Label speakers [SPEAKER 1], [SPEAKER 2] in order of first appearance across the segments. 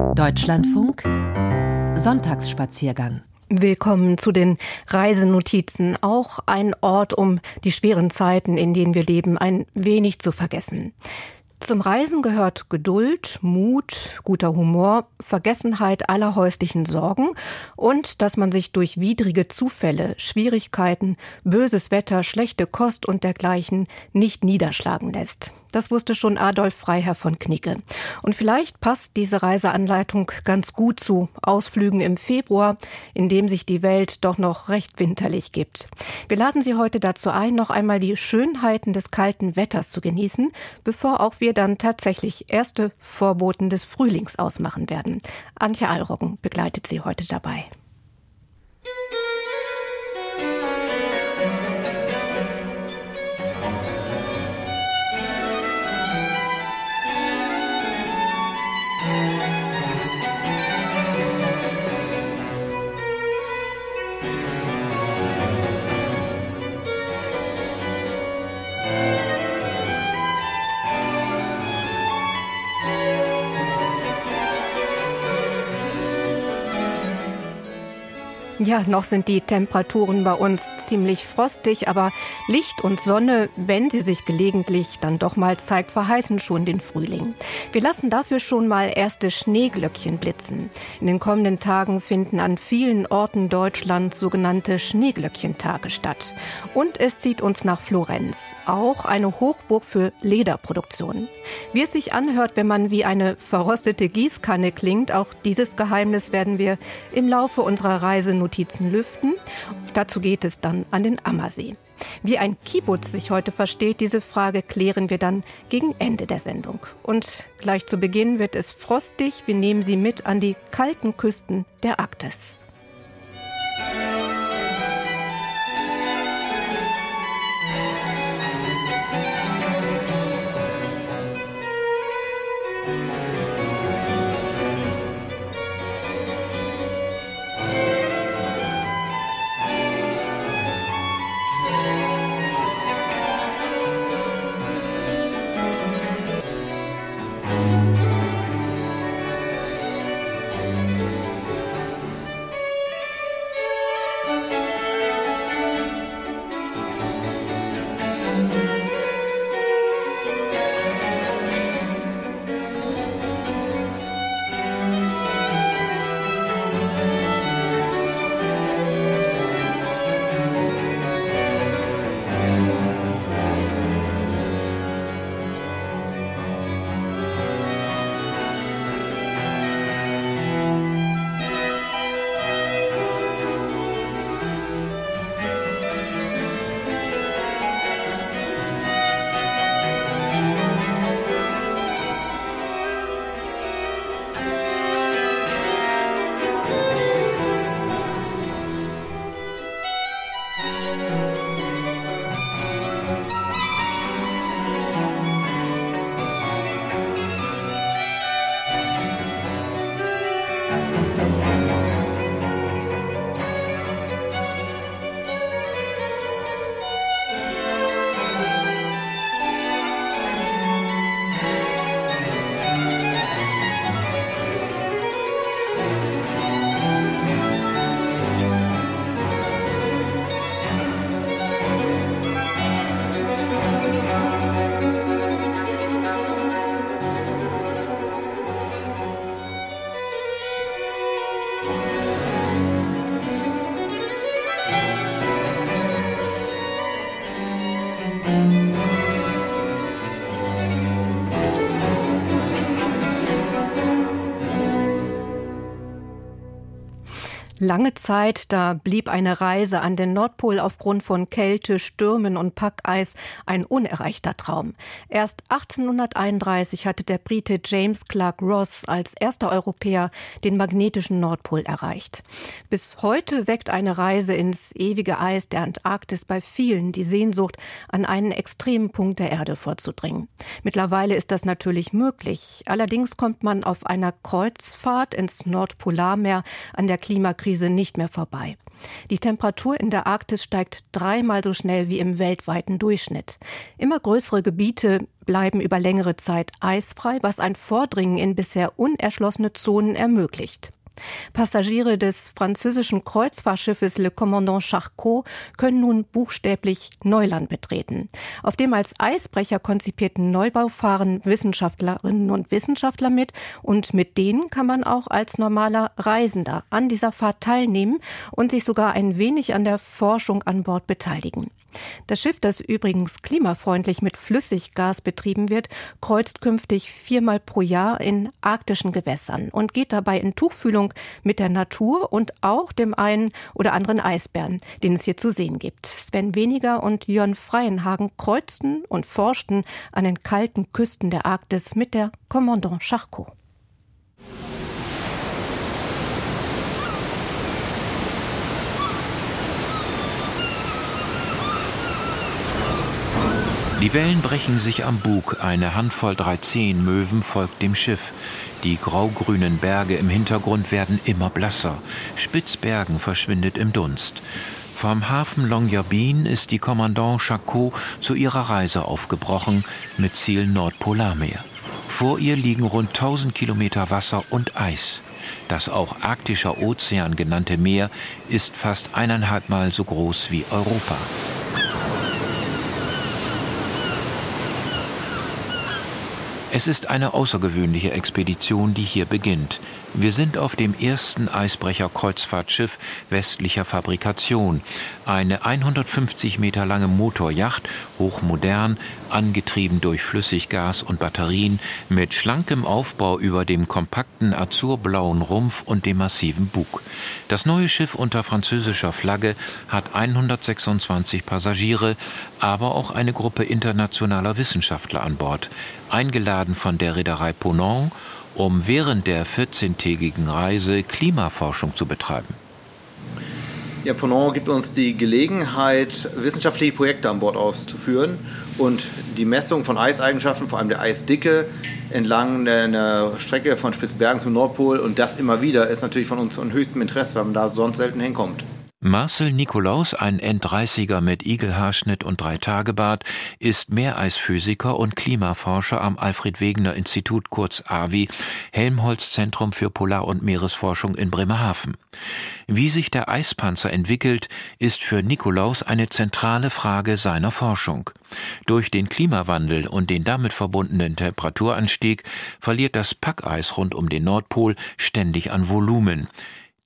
[SPEAKER 1] Deutschlandfunk Sonntagsspaziergang
[SPEAKER 2] Willkommen zu den Reisenotizen. Auch ein Ort, um die schweren Zeiten, in denen wir leben, ein wenig zu vergessen. Zum Reisen gehört Geduld, Mut, guter Humor, Vergessenheit aller häuslichen Sorgen und dass man sich durch widrige Zufälle, Schwierigkeiten, böses Wetter, schlechte Kost und dergleichen nicht niederschlagen lässt. Das wusste schon Adolf Freiherr von Knicke. Und vielleicht passt diese Reiseanleitung ganz gut zu Ausflügen im Februar, in dem sich die Welt doch noch recht winterlich gibt. Wir laden Sie heute dazu ein, noch einmal die Schönheiten des kalten Wetters zu genießen, bevor auch wir dann tatsächlich erste Vorboten des Frühlings ausmachen werden. Antje Allroggen begleitet Sie heute dabei. Ja, noch sind die Temperaturen bei uns ziemlich frostig, aber Licht und Sonne, wenn sie sich gelegentlich dann doch mal zeigt, verheißen schon den Frühling. Wir lassen dafür schon mal erste Schneeglöckchen blitzen. In den kommenden Tagen finden an vielen Orten Deutschlands sogenannte Schneeglöckchentage statt. Und es zieht uns nach Florenz, auch eine Hochburg für Lederproduktion. Wie es sich anhört, wenn man wie eine verrostete Gießkanne klingt, auch dieses Geheimnis werden wir im Laufe unserer Reise Notizen lüften. Dazu geht es dann an den Ammersee. Wie ein Kibbutz sich heute versteht, diese Frage klären wir dann gegen Ende der Sendung. Und gleich zu Beginn wird es frostig. Wir nehmen Sie mit an die kalten Küsten der Arktis. Lange Zeit, da blieb eine Reise an den Nordpol aufgrund von Kälte, Stürmen und Packeis ein unerreichter Traum. Erst 1831 hatte der Brite James Clark Ross als erster Europäer den magnetischen Nordpol erreicht. Bis heute weckt eine Reise ins ewige Eis der Antarktis bei vielen die Sehnsucht, an einen extremen Punkt der Erde vorzudringen. Mittlerweile ist das natürlich möglich. Allerdings kommt man auf einer Kreuzfahrt ins Nordpolarmeer an der Klimakrise Klimakrise nicht mehr vorbei. Die Temperatur in der Arktis steigt dreimal so schnell wie im weltweiten Durchschnitt. Immer größere Gebiete bleiben über längere Zeit eisfrei, was ein Vordringen in bisher unerschlossene Zonen ermöglicht. Passagiere des französischen Kreuzfahrtschiffes Le Commandant Charcot können nun buchstäblich Neuland betreten. Auf dem als Eisbrecher konzipierten Neubau fahren Wissenschaftlerinnen und Wissenschaftler mit und mit denen kann man auch als normaler Reisender an dieser Fahrt teilnehmen und sich sogar ein wenig an der Forschung an Bord beteiligen. Das Schiff, das übrigens klimafreundlich mit Flüssiggas betrieben wird, kreuzt künftig viermal pro Jahr in arktischen Gewässern und geht dabei in Tuchfühlung Begegnung mit der Natur und auch dem einen oder anderen Eisbären, den es hier zu sehen gibt. Sven Weniger und Jörn Freienhagen kreuzten und forschten an den kalten Küsten der Arktis mit der Commandant Charcot.
[SPEAKER 1] Die Wellen brechen sich am Bug, eine Handvoll 13 Möwen folgt dem Schiff. Die graugrünen Berge im Hintergrund werden immer blasser. Spitzbergen verschwindet im Dunst. Vom Hafen Longyearbyen ist die Kommandant Charcot zu ihrer Reise aufgebrochen mit Ziel Nordpolarmeer. Vor ihr liegen rund 1000 Kilometer Wasser und Eis. Das auch arktischer Ozean genannte Meer ist fast eineinhalb Mal so groß wie Europa. Es ist eine außergewöhnliche Expedition, die hier beginnt. Wir sind auf dem ersten Eisbrecher-Kreuzfahrtschiff westlicher Fabrikation. Eine 150 Meter lange Motorjacht, hochmodern, angetrieben durch Flüssiggas und Batterien, mit schlankem Aufbau über dem kompakten azurblauen Rumpf und dem massiven Bug. Das neue Schiff unter französischer Flagge hat 126 Passagiere, aber auch eine Gruppe internationaler Wissenschaftler an Bord, eingeladen von der Reederei Ponant um während der 14-tägigen Reise Klimaforschung zu betreiben.
[SPEAKER 3] Ja, Ponant gibt uns die Gelegenheit, wissenschaftliche Projekte an Bord auszuführen und die Messung von Eiseigenschaften, vor allem der Eisdicke, entlang der Strecke von Spitzbergen zum Nordpol und das immer wieder ist natürlich von uns von höchstem Interesse, weil man da sonst selten hinkommt.
[SPEAKER 1] Marcel Nikolaus, ein N30er mit Igelhaarschnitt und Dreitagebart, ist Meereisphysiker und Klimaforscher am Alfred Wegener Institut kurz AWI, Helmholtz Zentrum für Polar- und Meeresforschung in Bremerhaven. Wie sich der Eispanzer entwickelt, ist für Nikolaus eine zentrale Frage seiner Forschung. Durch den Klimawandel und den damit verbundenen Temperaturanstieg verliert das Packeis rund um den Nordpol ständig an Volumen.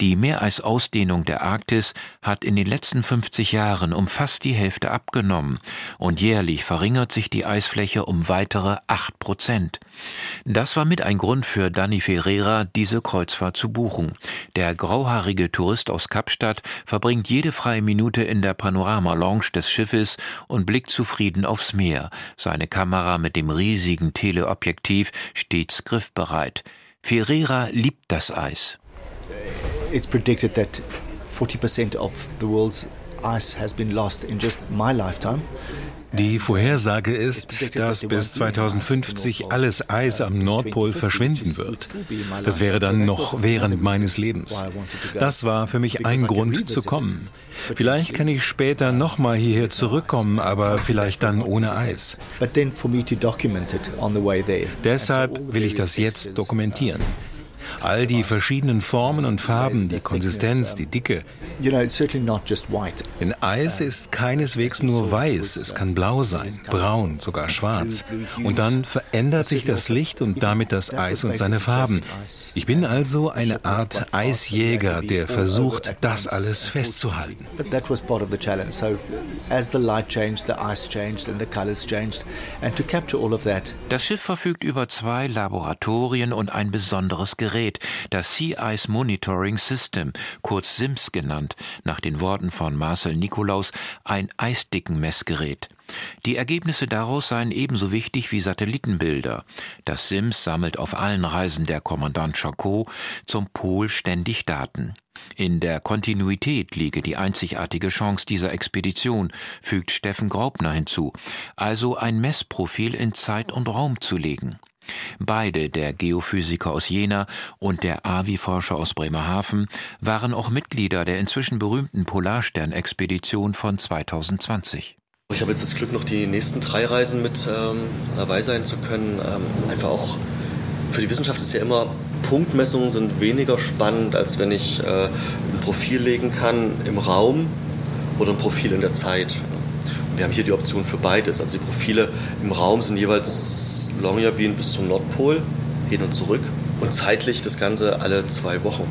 [SPEAKER 1] Die Meereisausdehnung der Arktis hat in den letzten 50 Jahren um fast die Hälfte abgenommen und jährlich verringert sich die Eisfläche um weitere 8 Prozent. Das war mit ein Grund für Danny Ferreira, diese Kreuzfahrt zu buchen. Der grauhaarige Tourist aus Kapstadt verbringt jede freie Minute in der Panorama-Lounge des Schiffes und blickt zufrieden aufs Meer. Seine Kamera mit dem riesigen Teleobjektiv stets griffbereit. Ferreira liebt das Eis
[SPEAKER 4] it's predicted that 40% of the world's ice has been lost in just my lifetime.
[SPEAKER 5] Die Vorhersage ist, dass bis 2050 alles Eis am Nordpol verschwinden wird. Das wäre dann noch während meines Lebens. Das war für mich ein Grund zu kommen. Vielleicht kann ich später nochmal hierher zurückkommen, aber vielleicht dann ohne Eis. Deshalb will ich das jetzt dokumentieren. All die verschiedenen Formen und Farben, die Konsistenz, die Dicke. Denn Eis ist keineswegs nur weiß, es kann blau sein, braun, sogar schwarz. Und dann verändert sich das Licht und damit das Eis und seine Farben. Ich bin also eine Art Eisjäger, der versucht, das alles festzuhalten.
[SPEAKER 1] Das Schiff verfügt über zwei Laboratorien und ein besonderes Gerät. Gerät, das Sea Ice Monitoring System, kurz SIMS genannt, nach den Worten von Marcel Nikolaus, ein Eisdickenmessgerät. Die Ergebnisse daraus seien ebenso wichtig wie Satellitenbilder. Das SIMS sammelt auf allen Reisen der Kommandant Charcot zum Pol ständig Daten. In der Kontinuität liege die einzigartige Chance dieser Expedition, fügt Steffen Graupner hinzu, also ein Messprofil in Zeit und Raum zu legen. Beide, der Geophysiker aus Jena und der AVI-Forscher aus Bremerhaven, waren auch Mitglieder der inzwischen berühmten Polarstern-Expedition von 2020.
[SPEAKER 6] Ich habe jetzt das Glück, noch die nächsten drei Reisen mit ähm, dabei sein zu können. Ähm, einfach auch für die Wissenschaft ist ja immer, Punktmessungen sind weniger spannend, als wenn ich äh, ein Profil legen kann im Raum oder ein Profil in der Zeit. Wir haben hier die Option für beides. Also die Profile im Raum sind jeweils Longyearbyen bis zum Nordpol, hin und zurück. Und zeitlich das Ganze alle zwei Wochen.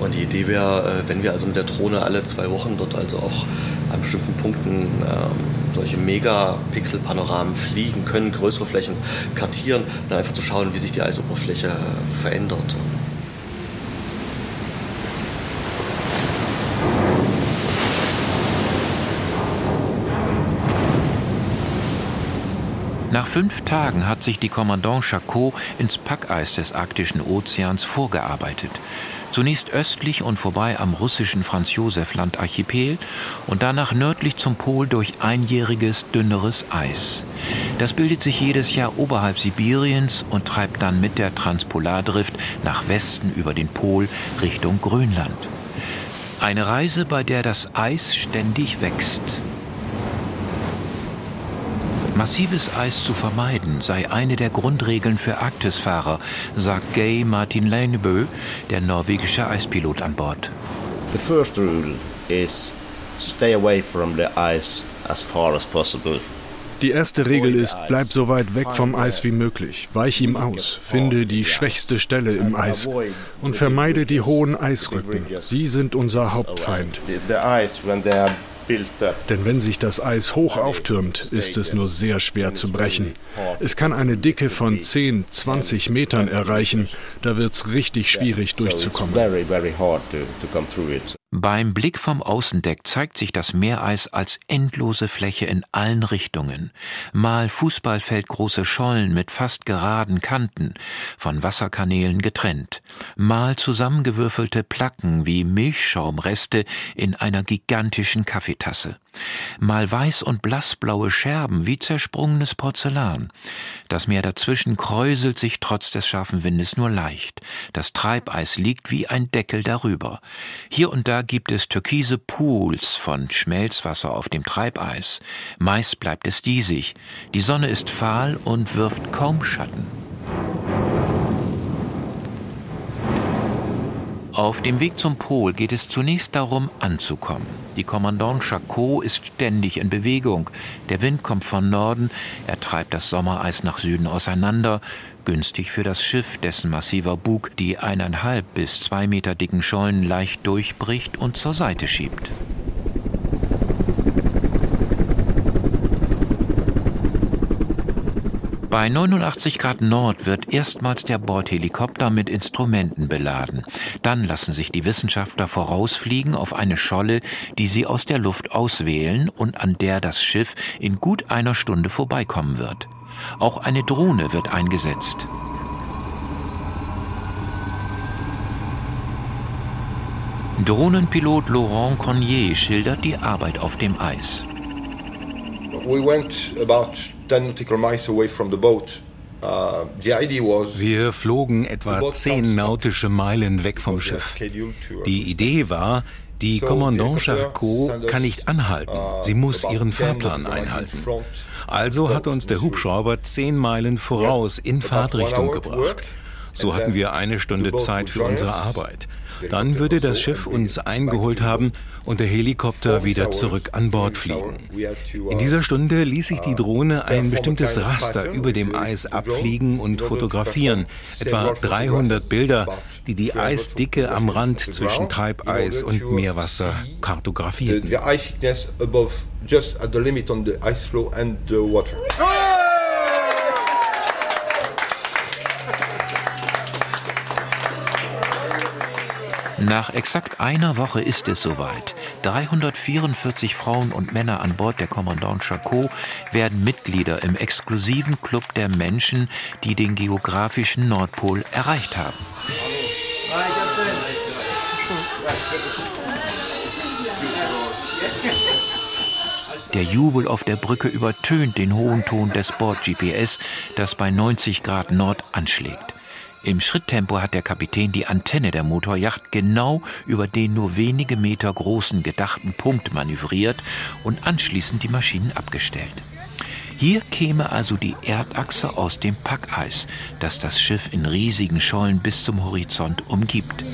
[SPEAKER 6] Und die Idee wäre, äh, wenn wir also mit der Drohne alle zwei Wochen dort also auch an bestimmten Punkten ähm, solche Megapixel-Panoramen fliegen können, größere Flächen kartieren, dann einfach zu schauen, wie sich die Eisoberfläche verändert.
[SPEAKER 1] Nach fünf Tagen hat sich die Kommandant Charcot ins Packeis des arktischen Ozeans vorgearbeitet. Zunächst östlich und vorbei am russischen Franz-Josef-Land-Archipel und danach nördlich zum Pol durch einjähriges, dünneres Eis. Das bildet sich jedes Jahr oberhalb Sibiriens und treibt dann mit der Transpolardrift nach Westen über den Pol Richtung Grönland. Eine Reise, bei der das Eis ständig wächst. Massives Eis zu vermeiden sei eine der Grundregeln für Arktisfahrer, sagt Gay Martin Leinebø, der norwegische Eispilot an Bord.
[SPEAKER 7] The first rule is stay away from the ice as far as possible.
[SPEAKER 8] Die erste Regel ist, bleib so weit weg vom Eis wie möglich, weich ihm aus, finde die schwächste Stelle im Eis und vermeide die hohen Eisrücken. Sie sind unser Hauptfeind. Denn wenn sich das Eis hoch auftürmt, ist es nur sehr schwer zu brechen. Es kann eine Dicke von 10, 20 Metern erreichen. Da wird es richtig schwierig durchzukommen.
[SPEAKER 1] Beim Blick vom Außendeck zeigt sich das Meereis als endlose Fläche in allen Richtungen. Mal Fußballfeldgroße Schollen mit fast geraden Kanten, von Wasserkanälen getrennt. Mal zusammengewürfelte Placken wie Milchschaumreste in einer gigantischen Kaffeetasse. Mal weiß und blassblaue Scherben wie zersprungenes Porzellan. Das Meer dazwischen kräuselt sich trotz des scharfen Windes nur leicht. Das Treibeis liegt wie ein Deckel darüber. Hier und da gibt es türkise Pools von Schmelzwasser auf dem Treibeis. Meist bleibt es diesig. Die Sonne ist fahl und wirft kaum Schatten. Auf dem Weg zum Pol geht es zunächst darum, anzukommen. Die Kommandant Charcot ist ständig in Bewegung. Der Wind kommt von Norden, er treibt das Sommereis nach Süden auseinander, günstig für das Schiff, dessen massiver Bug die eineinhalb bis zwei Meter dicken Schollen leicht durchbricht und zur Seite schiebt. Bei 89 Grad Nord wird erstmals der Bordhelikopter mit Instrumenten beladen. Dann lassen sich die Wissenschaftler vorausfliegen auf eine Scholle, die sie aus der Luft auswählen und an der das Schiff in gut einer Stunde vorbeikommen wird. Auch eine Drohne wird eingesetzt. Drohnenpilot Laurent Cornier schildert die Arbeit auf dem Eis.
[SPEAKER 9] We went about 10 nautical miles away from the boat. Uh,
[SPEAKER 5] Wir flogen etwa 10 nautische Meilen weg vom Schiff. Die Idee war, die Kommandant Charcot kann nicht anhalten. Uh, Sie muss ihren Fahrplan einhalten. Also hat uns der Hubschrauber 10 Meilen voraus in Fahrtrichtung gebracht. So hatten wir eine Stunde Zeit für unsere Arbeit. Dann würde das Schiff uns eingeholt haben und der Helikopter wieder zurück an Bord fliegen. In dieser Stunde ließ sich die Drohne ein bestimmtes Raster über dem Eis abfliegen und fotografieren, etwa 300 Bilder, die die Eisdicke am Rand zwischen Treibeis und Meerwasser kartografierten. just at the limit on the ice flow and the water.
[SPEAKER 1] Nach exakt einer Woche ist es soweit. 344 Frauen und Männer an Bord der Kommandant Charcot werden Mitglieder im exklusiven Club der Menschen, die den geografischen Nordpol erreicht haben. Der Jubel auf der Brücke übertönt den hohen Ton des Bord-GPS, das bei 90 Grad Nord anschlägt. Im Schritttempo hat der Kapitän die Antenne der Motorjacht genau über den nur wenige Meter großen gedachten Punkt manövriert und anschließend die Maschinen abgestellt. Hier käme also die Erdachse aus dem Packeis, das das Schiff in riesigen Schollen bis zum Horizont umgibt.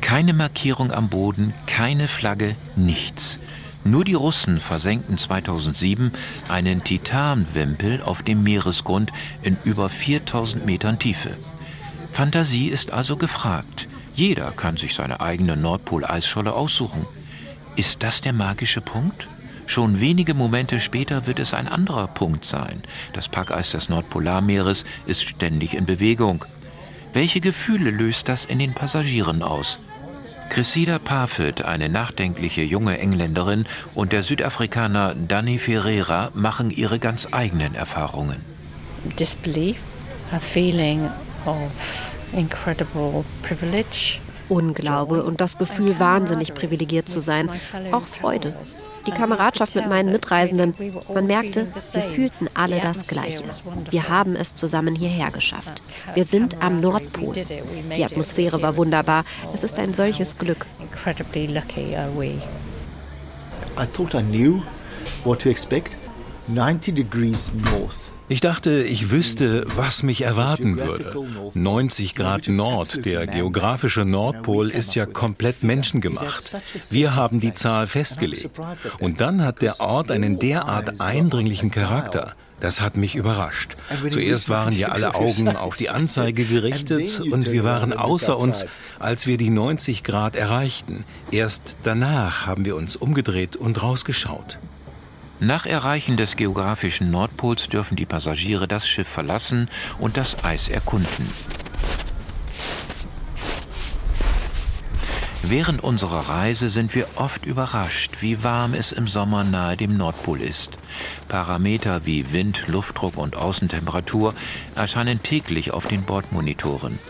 [SPEAKER 1] Keine Markierung am Boden, keine Flagge, nichts. Nur die Russen versenkten 2007 einen Titanwimpel auf dem Meeresgrund in über 4000 Metern Tiefe. Fantasie ist also gefragt. Jeder kann sich seine eigene Nordpol-Eisscholle aussuchen. Ist das der magische Punkt? Schon wenige Momente später wird es ein anderer Punkt sein. Das Packeis des Nordpolarmeeres ist ständig in Bewegung. Welche Gefühle löst das in den Passagieren aus? Cressida Parfitt, eine nachdenkliche junge Engländerin, und der Südafrikaner Danny Ferreira machen ihre ganz eigenen Erfahrungen.
[SPEAKER 10] Disbelief, a feeling of incredible privilege.
[SPEAKER 11] Unglaube und das Gefühl, wahnsinnig privilegiert zu sein. Auch Freude. Die Kameradschaft mit meinen Mitreisenden. Man merkte, wir fühlten alle das Gleiche. Wir haben es zusammen hierher geschafft. Wir sind am Nordpol. Die Atmosphäre war wunderbar. Es ist ein solches Glück.
[SPEAKER 4] I thought I knew what to expect. 90 degrees north.
[SPEAKER 5] Ich dachte, ich wüsste, was mich erwarten würde. 90 Grad Nord, der geografische Nordpol, ist ja komplett menschengemacht. Wir haben die Zahl festgelegt. Und dann hat der Ort einen derart eindringlichen Charakter. Das hat mich überrascht. Zuerst waren ja alle Augen auf die Anzeige gerichtet und wir waren außer uns, als wir die 90 Grad erreichten. Erst danach haben wir uns umgedreht und rausgeschaut.
[SPEAKER 1] Nach Erreichen des geografischen Nordpols dürfen die Passagiere das Schiff verlassen und das Eis erkunden. Während unserer Reise sind wir oft überrascht, wie warm es im Sommer nahe dem Nordpol ist. Parameter wie Wind, Luftdruck und Außentemperatur erscheinen täglich auf den Bordmonitoren.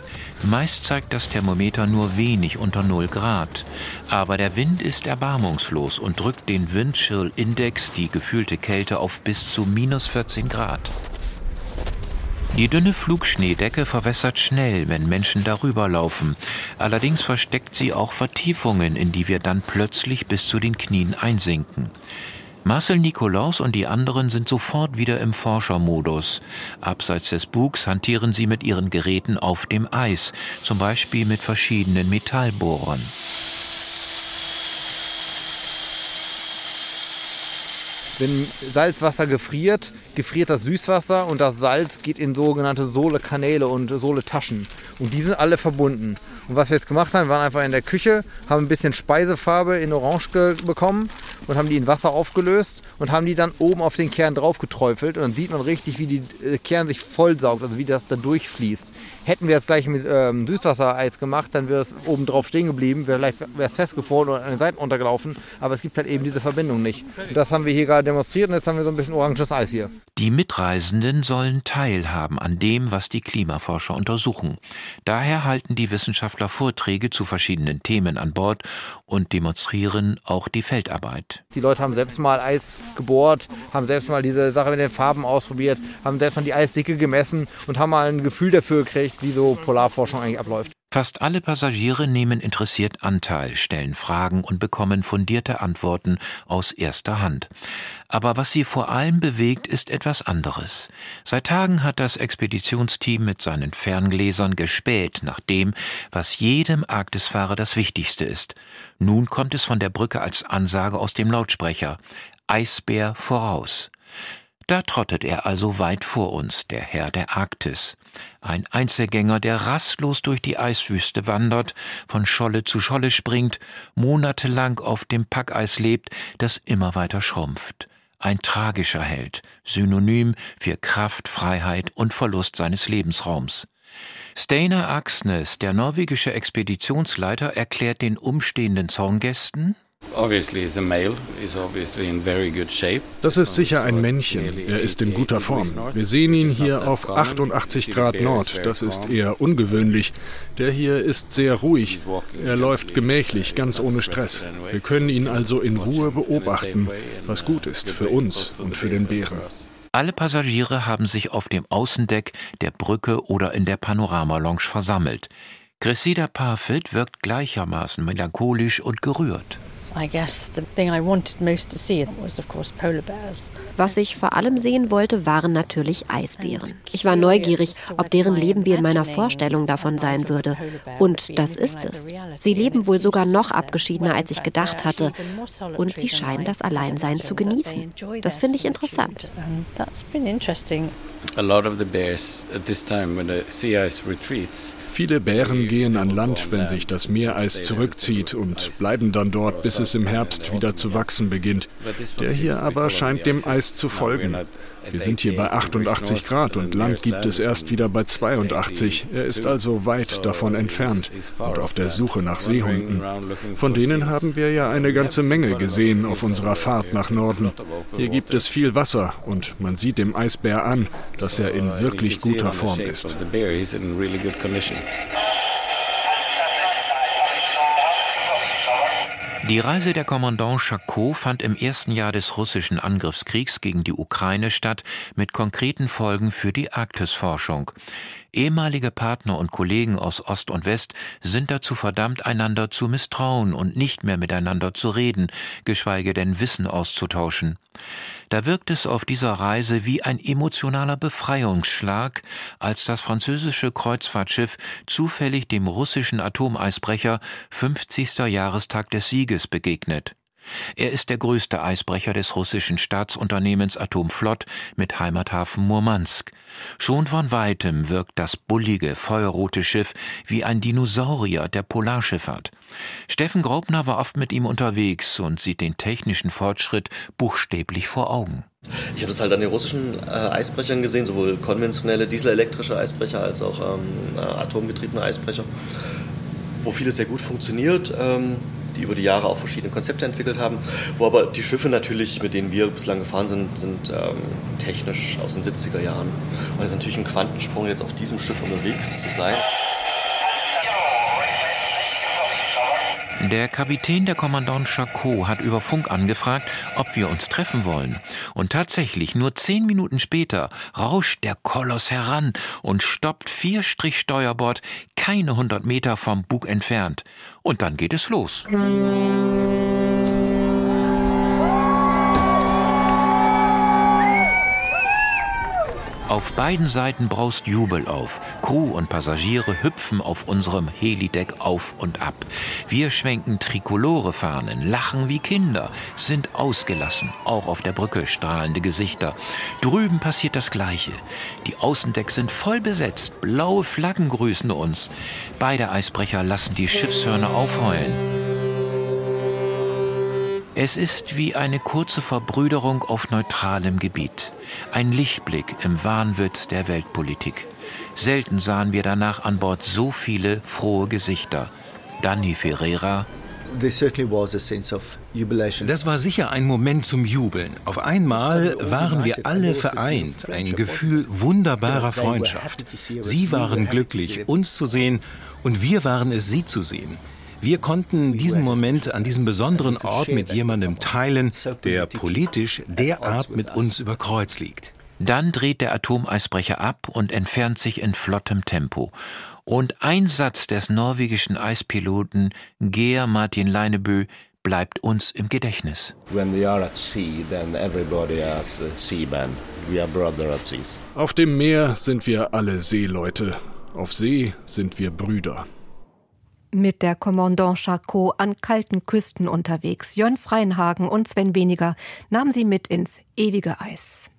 [SPEAKER 1] Meist zeigt das Thermometer nur wenig unter 0 Grad, aber der Wind ist erbarmungslos und drückt den Windchill-Index, die gefühlte Kälte, auf bis zu minus 14 Grad. Die dünne Flugschneedecke verwässert schnell, wenn Menschen darüber laufen. Allerdings versteckt sie auch Vertiefungen, in die wir dann plötzlich bis zu den Knien einsinken. Marcel Nikolaus und die anderen sind sofort wieder im Forschermodus. Abseits des Bugs hantieren sie mit ihren Geräten auf dem Eis, zum Beispiel mit verschiedenen Metallbohrern.
[SPEAKER 3] Wenn Salzwasser gefriert, gefriert das Süßwasser und das Salz geht in sogenannte Sohle-Kanäle und Sohle-Taschen. Und die sind alle verbunden. Und was wir jetzt gemacht haben, wir waren einfach in der Küche, haben ein bisschen Speisefarbe in Orange bekommen und haben die in Wasser aufgelöst und haben die dann oben auf den Kern drauf geträufelt. Und dann sieht man richtig, wie die äh, Kern sich vollsaugt, also wie das da durchfließt. Hätten wir das gleich mit ähm, Süßwassereis gemacht, dann wäre es oben drauf stehen geblieben, wäre vielleicht wäre es festgefroren oder an den Seiten untergelaufen. Aber es gibt halt eben diese Verbindung nicht. Und das haben wir hier gerade demonstriert und jetzt haben wir so ein bisschen oranges Eis hier.
[SPEAKER 1] Die Mitreisenden sollen teilhaben an dem, was die Klimaforscher untersuchen. Daher halten die Wissenschaftler Vorträge zu verschiedenen Themen an Bord und demonstrieren auch die Feldarbeit.
[SPEAKER 3] Die Leute haben selbst mal Eis gebohrt, haben selbst mal diese Sache mit den Farben ausprobiert, haben selbst mal die Eisdicke gemessen und haben mal ein Gefühl dafür gekriegt, wie so Polarforschung eigentlich abläuft.
[SPEAKER 1] Fast alle Passagiere nehmen interessiert Anteil, stellen Fragen und bekommen fundierte Antworten aus erster Hand. Aber was sie vor allem bewegt, ist etwas anderes. Seit Tagen hat das Expeditionsteam mit seinen Ferngläsern gespäht nach dem, was jedem Arktisfahrer das Wichtigste ist. Nun kommt es von der Brücke als Ansage aus dem Lautsprecher. Eisbär voraus. Da trottet er also weit vor uns, der Herr der Arktis. Ein Einzelgänger, der rastlos durch die Eiswüste wandert, von Scholle zu Scholle springt, monatelang auf dem Packeis lebt, das immer weiter schrumpft. Ein tragischer Held, Synonym für Kraft, Freiheit und Verlust seines Lebensraums. Steinar Aksnes, der norwegische Expeditionsleiter, erklärt den umstehenden Zorngästen,
[SPEAKER 8] Das ist sicher ein Männchen. Er ist in guter Form. Wir sehen ihn hier auf 88 Grad Nord. Das ist eher ungewöhnlich. Der hier ist sehr ruhig. Er läuft gemächlich, ganz ohne Stress. Wir können ihn also in Ruhe beobachten, was gut ist für uns und für den Bären.
[SPEAKER 1] Alle Passagiere haben sich auf dem Außendeck, der Brücke oder in der Panoramalounge versammelt. Cressida Parfit wirkt gleichermaßen melancholisch und gerührt.
[SPEAKER 11] Was ich vor allem sehen wollte, waren natürlich Eisbären. Ich war neugierig, ob deren Leben wie in meiner Vorstellung davon sein würde. Und das ist es. Sie leben wohl sogar noch abgeschiedener, als ich gedacht hatte. Und sie scheinen das Alleinsein zu genießen. Das finde ich interessant.
[SPEAKER 12] A lot of the bears at this time when the sea ice retreats
[SPEAKER 8] Viele Bären gehen an Land, wenn sich das Meereis zurückzieht und bleiben dann dort, bis es im Herbst wieder zu wachsen beginnt. Der hier aber scheint dem Eis zu folgen. Wir sind hier bei 88 Grad und Land gibt es erst wieder bei 82. Er ist also weit davon entfernt und auf der Suche nach Seehunden. Von denen haben wir ja eine ganze Menge gesehen auf unserer Fahrt nach Norden. Hier gibt es viel Wasser und man sieht dem Eisbär an, dass er in wirklich guter Form ist.
[SPEAKER 1] Die Reise der Kommandant Chakot fand im ersten Jahr des russischen Angriffskriegs gegen die Ukraine statt, mit konkreten Folgen für die Arktisforschung. Ehemalige Partner und Kollegen aus Ost und West sind dazu verdammt, einander zu misstrauen und nicht mehr miteinander zu reden, geschweige denn Wissen auszutauschen. Da wirkt es auf dieser Reise wie ein emotionaler Befreiungsschlag, als das französische Kreuzfahrtschiff zufällig dem russischen Atomeisbrecher 50. Jahrestag des Sieges begegnet. Er ist der größte Eisbrecher des russischen Staatsunternehmens Atomflott mit Heimathafen Murmansk. Schon von weitem wirkt das bullige, feuerrote Schiff wie ein Dinosaurier der Polarschifffahrt. Steffen Graupner war oft mit ihm unterwegs und sieht den technischen Fortschritt buchstäblich vor Augen.
[SPEAKER 6] Ich habe das halt an den russischen äh, Eisbrechern gesehen, sowohl konventionelle dieselelektrische Eisbrecher als auch ähm, äh, atomgetriebene Eisbrecher, wo vieles sehr gut funktioniert. Ähm, die über die Jahre auch verschiedene Konzepte entwickelt haben, wo aber die Schiffe natürlich, mit denen wir bislang gefahren sind, sind ähm, technisch aus den 70er Jahren. Und es ist natürlich ein Quantensprung, jetzt auf diesem Schiff unterwegs zu sein.
[SPEAKER 1] Der Kapitän der Kommandant Chacot hat über Funk angefragt, ob wir uns treffen wollen. Und tatsächlich, nur zehn Minuten später rauscht der Koloss heran und stoppt vier Strich Steuerbord keine hundert Meter vom Bug entfernt. Und dann geht es los. Auf beiden Seiten braust Jubel auf. Crew und Passagiere hüpfen auf unserem Helideck auf und ab. Wir schwenken Trikolore-Fahnen, lachen wie Kinder, sind ausgelassen. Auch auf der Brücke strahlende Gesichter. Drüben passiert das Gleiche. Die Außendecks sind voll besetzt. Blaue Flaggen grüßen uns. Beide Eisbrecher lassen die Schiffshörner aufheulen. Es ist wie eine kurze Verbrüderung auf neutralem Gebiet, ein Lichtblick im Wahnwitz der Weltpolitik. Selten sahen wir danach an Bord so viele frohe Gesichter. Danny Ferreira,
[SPEAKER 5] das war sicher ein Moment zum Jubeln. Auf einmal waren wir alle vereint, ein Gefühl wunderbarer Freundschaft. Sie waren glücklich, uns zu sehen, und wir waren es, sie zu sehen. Wir konnten diesen Moment an diesem besonderen Ort mit jemandem teilen, der politisch derart mit uns über Kreuz liegt.
[SPEAKER 1] Dann dreht der Atomeisbrecher ab und entfernt sich in flottem Tempo. Und ein Satz des norwegischen Eispiloten Geir Martin Leinebø bleibt uns im Gedächtnis.
[SPEAKER 8] Auf dem Meer sind wir alle Seeleute. Auf See sind wir Brüder
[SPEAKER 2] mit der Kommandant Charcot an kalten Küsten unterwegs. Jörn Freienhagen und Sven Weniger nahmen sie mit ins ewige Eis.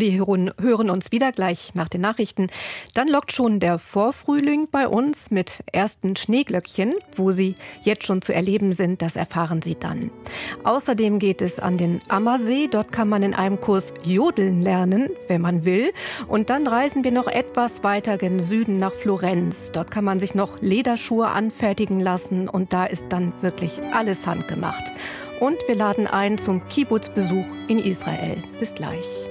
[SPEAKER 2] Wir hören uns wieder gleich nach den Nachrichten. Dann lockt schon der Vorfrühling bei uns mit ersten Schneeglöckchen. Wo sie jetzt schon zu erleben sind, das erfahren Sie dann. Außerdem geht es an den Ammersee. Dort kann man in einem Kurs Jodeln lernen, wenn man will. Und dann reisen wir noch etwas weiter gen Süden nach Florenz. Dort kann man sich noch Lederschuhe anfertigen lassen und da ist dann wirklich alles handgemacht. Und wir laden ein zum Kibbutz-Besuch in Israel. Bis gleich.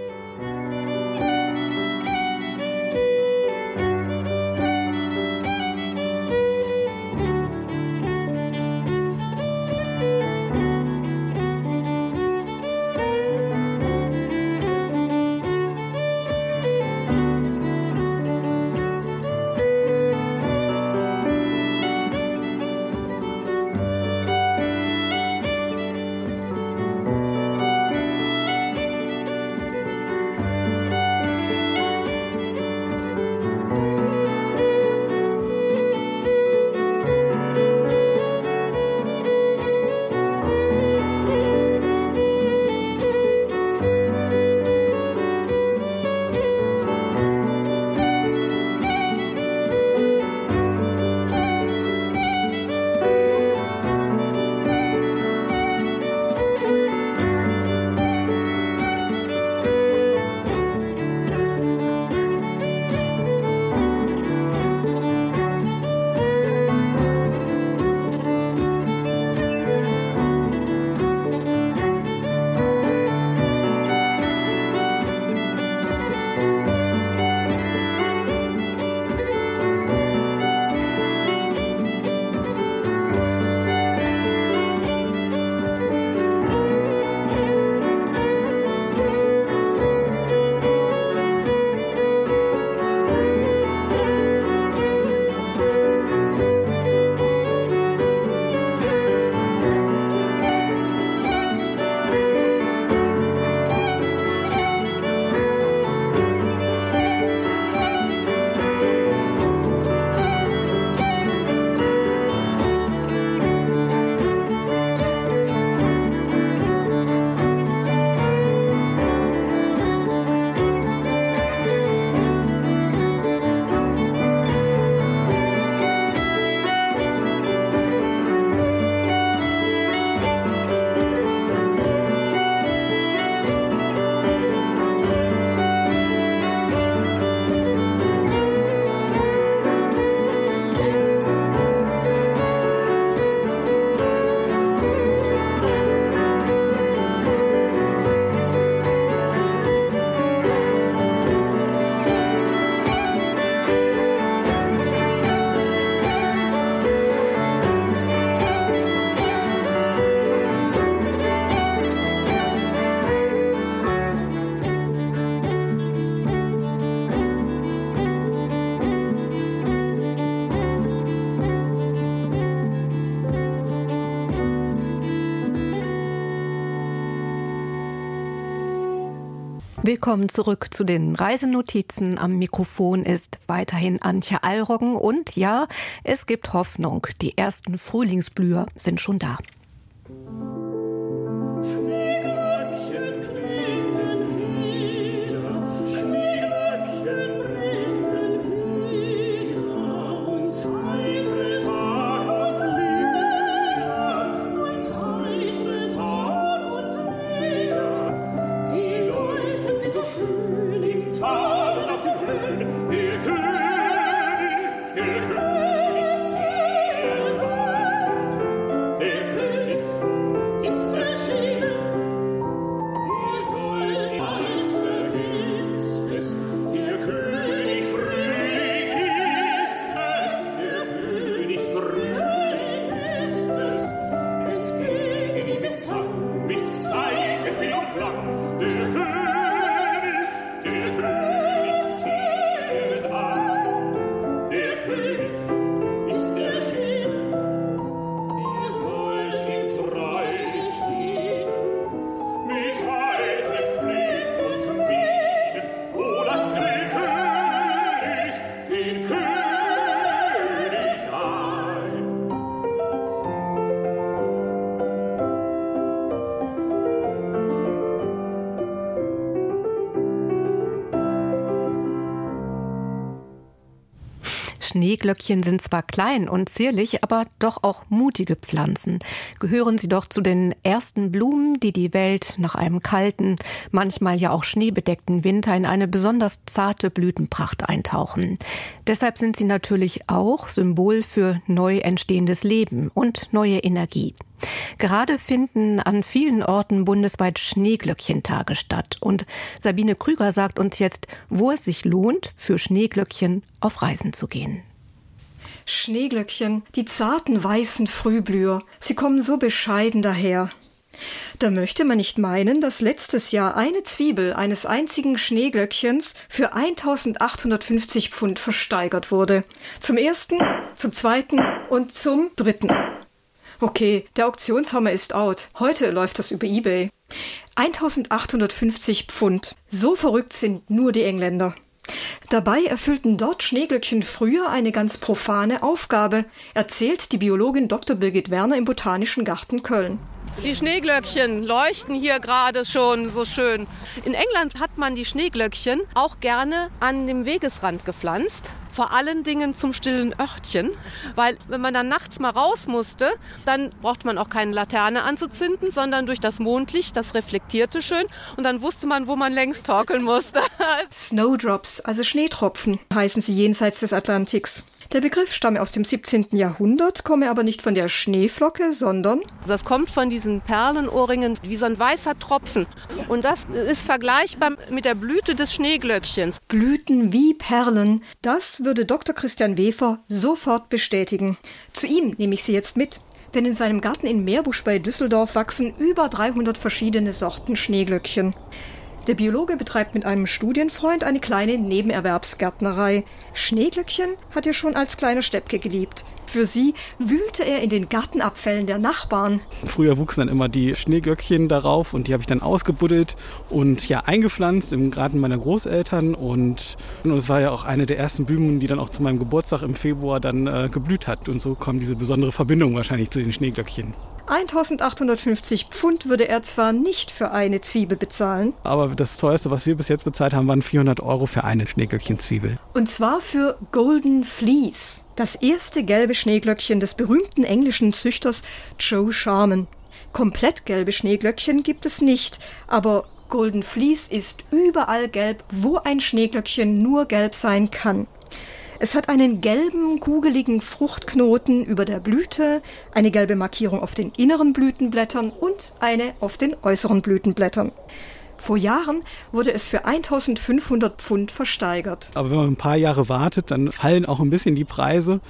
[SPEAKER 2] Willkommen zurück zu den Reisenotizen. Am Mikrofon ist weiterhin Antje Allroggen und ja, es gibt Hoffnung. Die ersten Frühlingsblüher sind schon da. Schneeglöckchen sind zwar klein und zierlich, aber doch auch mutige Pflanzen. Gehören sie doch zu den ersten Blumen, die die Welt nach einem kalten, manchmal ja auch schneebedeckten Winter in eine besonders zarte Blütenpracht eintauchen. Deshalb sind sie natürlich auch Symbol für neu entstehendes Leben und neue Energie. Gerade finden an vielen Orten bundesweit Schneeglöckchentage statt. Und Sabine Krüger sagt uns jetzt, wo es sich lohnt, für Schneeglöckchen auf Reisen zu gehen.
[SPEAKER 13] Schneeglöckchen, die zarten weißen Frühblüher, sie kommen so bescheiden daher. Da möchte man nicht meinen, dass letztes Jahr eine Zwiebel eines einzigen Schneeglöckchens für 1850 Pfund versteigert wurde. Zum ersten, zum zweiten und zum dritten. Okay, der Auktionshammer ist out. Heute läuft das über eBay. 1850 Pfund. So verrückt sind nur die Engländer. Dabei erfüllten dort Schneeglöckchen früher eine ganz profane Aufgabe, erzählt die Biologin Dr. Birgit Werner im Botanischen Garten Köln.
[SPEAKER 14] Die Schneeglöckchen leuchten hier gerade schon so schön. In England hat man die Schneeglöckchen auch gerne an dem Wegesrand gepflanzt vor allen Dingen zum stillen Örtchen, weil wenn man dann nachts mal raus musste, dann braucht man auch keine Laterne anzuzünden, sondern durch das Mondlicht, das reflektierte schön und dann wusste man, wo man längst torkeln musste.
[SPEAKER 13] Snowdrops, also Schneetropfen, heißen sie jenseits des Atlantiks. Der Begriff stamme aus dem 17. Jahrhundert, komme aber nicht von der Schneeflocke, sondern.
[SPEAKER 14] Das kommt von diesen Perlenohrringen wie so ein weißer Tropfen. Und das ist vergleichbar mit der Blüte des Schneeglöckchens.
[SPEAKER 13] Blüten wie Perlen. Das würde Dr. Christian Wefer sofort bestätigen. Zu ihm nehme ich Sie jetzt mit. Denn in seinem Garten in Meerbusch bei Düsseldorf wachsen über 300 verschiedene Sorten Schneeglöckchen. Der Biologe betreibt mit einem Studienfreund eine kleine Nebenerwerbsgärtnerei. Schneeglöckchen hat er schon als kleiner Steppke geliebt. Für sie wühlte er in den Gartenabfällen der Nachbarn.
[SPEAKER 15] Früher wuchsen dann immer die Schneeglöckchen darauf und die habe ich dann ausgebuddelt und ja eingepflanzt im Garten meiner Großeltern und, und es war ja auch eine der ersten Blumen, die dann auch zu meinem Geburtstag im Februar dann äh, geblüht hat und so kommt diese besondere Verbindung wahrscheinlich zu den Schneeglöckchen.
[SPEAKER 13] 1850 Pfund würde er zwar nicht für eine Zwiebel bezahlen.
[SPEAKER 15] Aber das teuerste, was wir bis jetzt bezahlt haben, waren 400 Euro für eine Schneeglöckchenzwiebel.
[SPEAKER 13] Und zwar für Golden Fleece. Das erste gelbe Schneeglöckchen des berühmten englischen Züchters Joe Sharman. Komplett gelbe Schneeglöckchen gibt es nicht, aber Golden Fleece ist überall gelb, wo ein Schneeglöckchen nur gelb sein kann. Es hat einen gelben, kugeligen Fruchtknoten über der Blüte, eine gelbe Markierung auf den inneren Blütenblättern und eine auf den äußeren Blütenblättern. Vor Jahren wurde es für 1500 Pfund versteigert.
[SPEAKER 15] Aber wenn man ein paar Jahre wartet, dann fallen auch ein bisschen die Preise.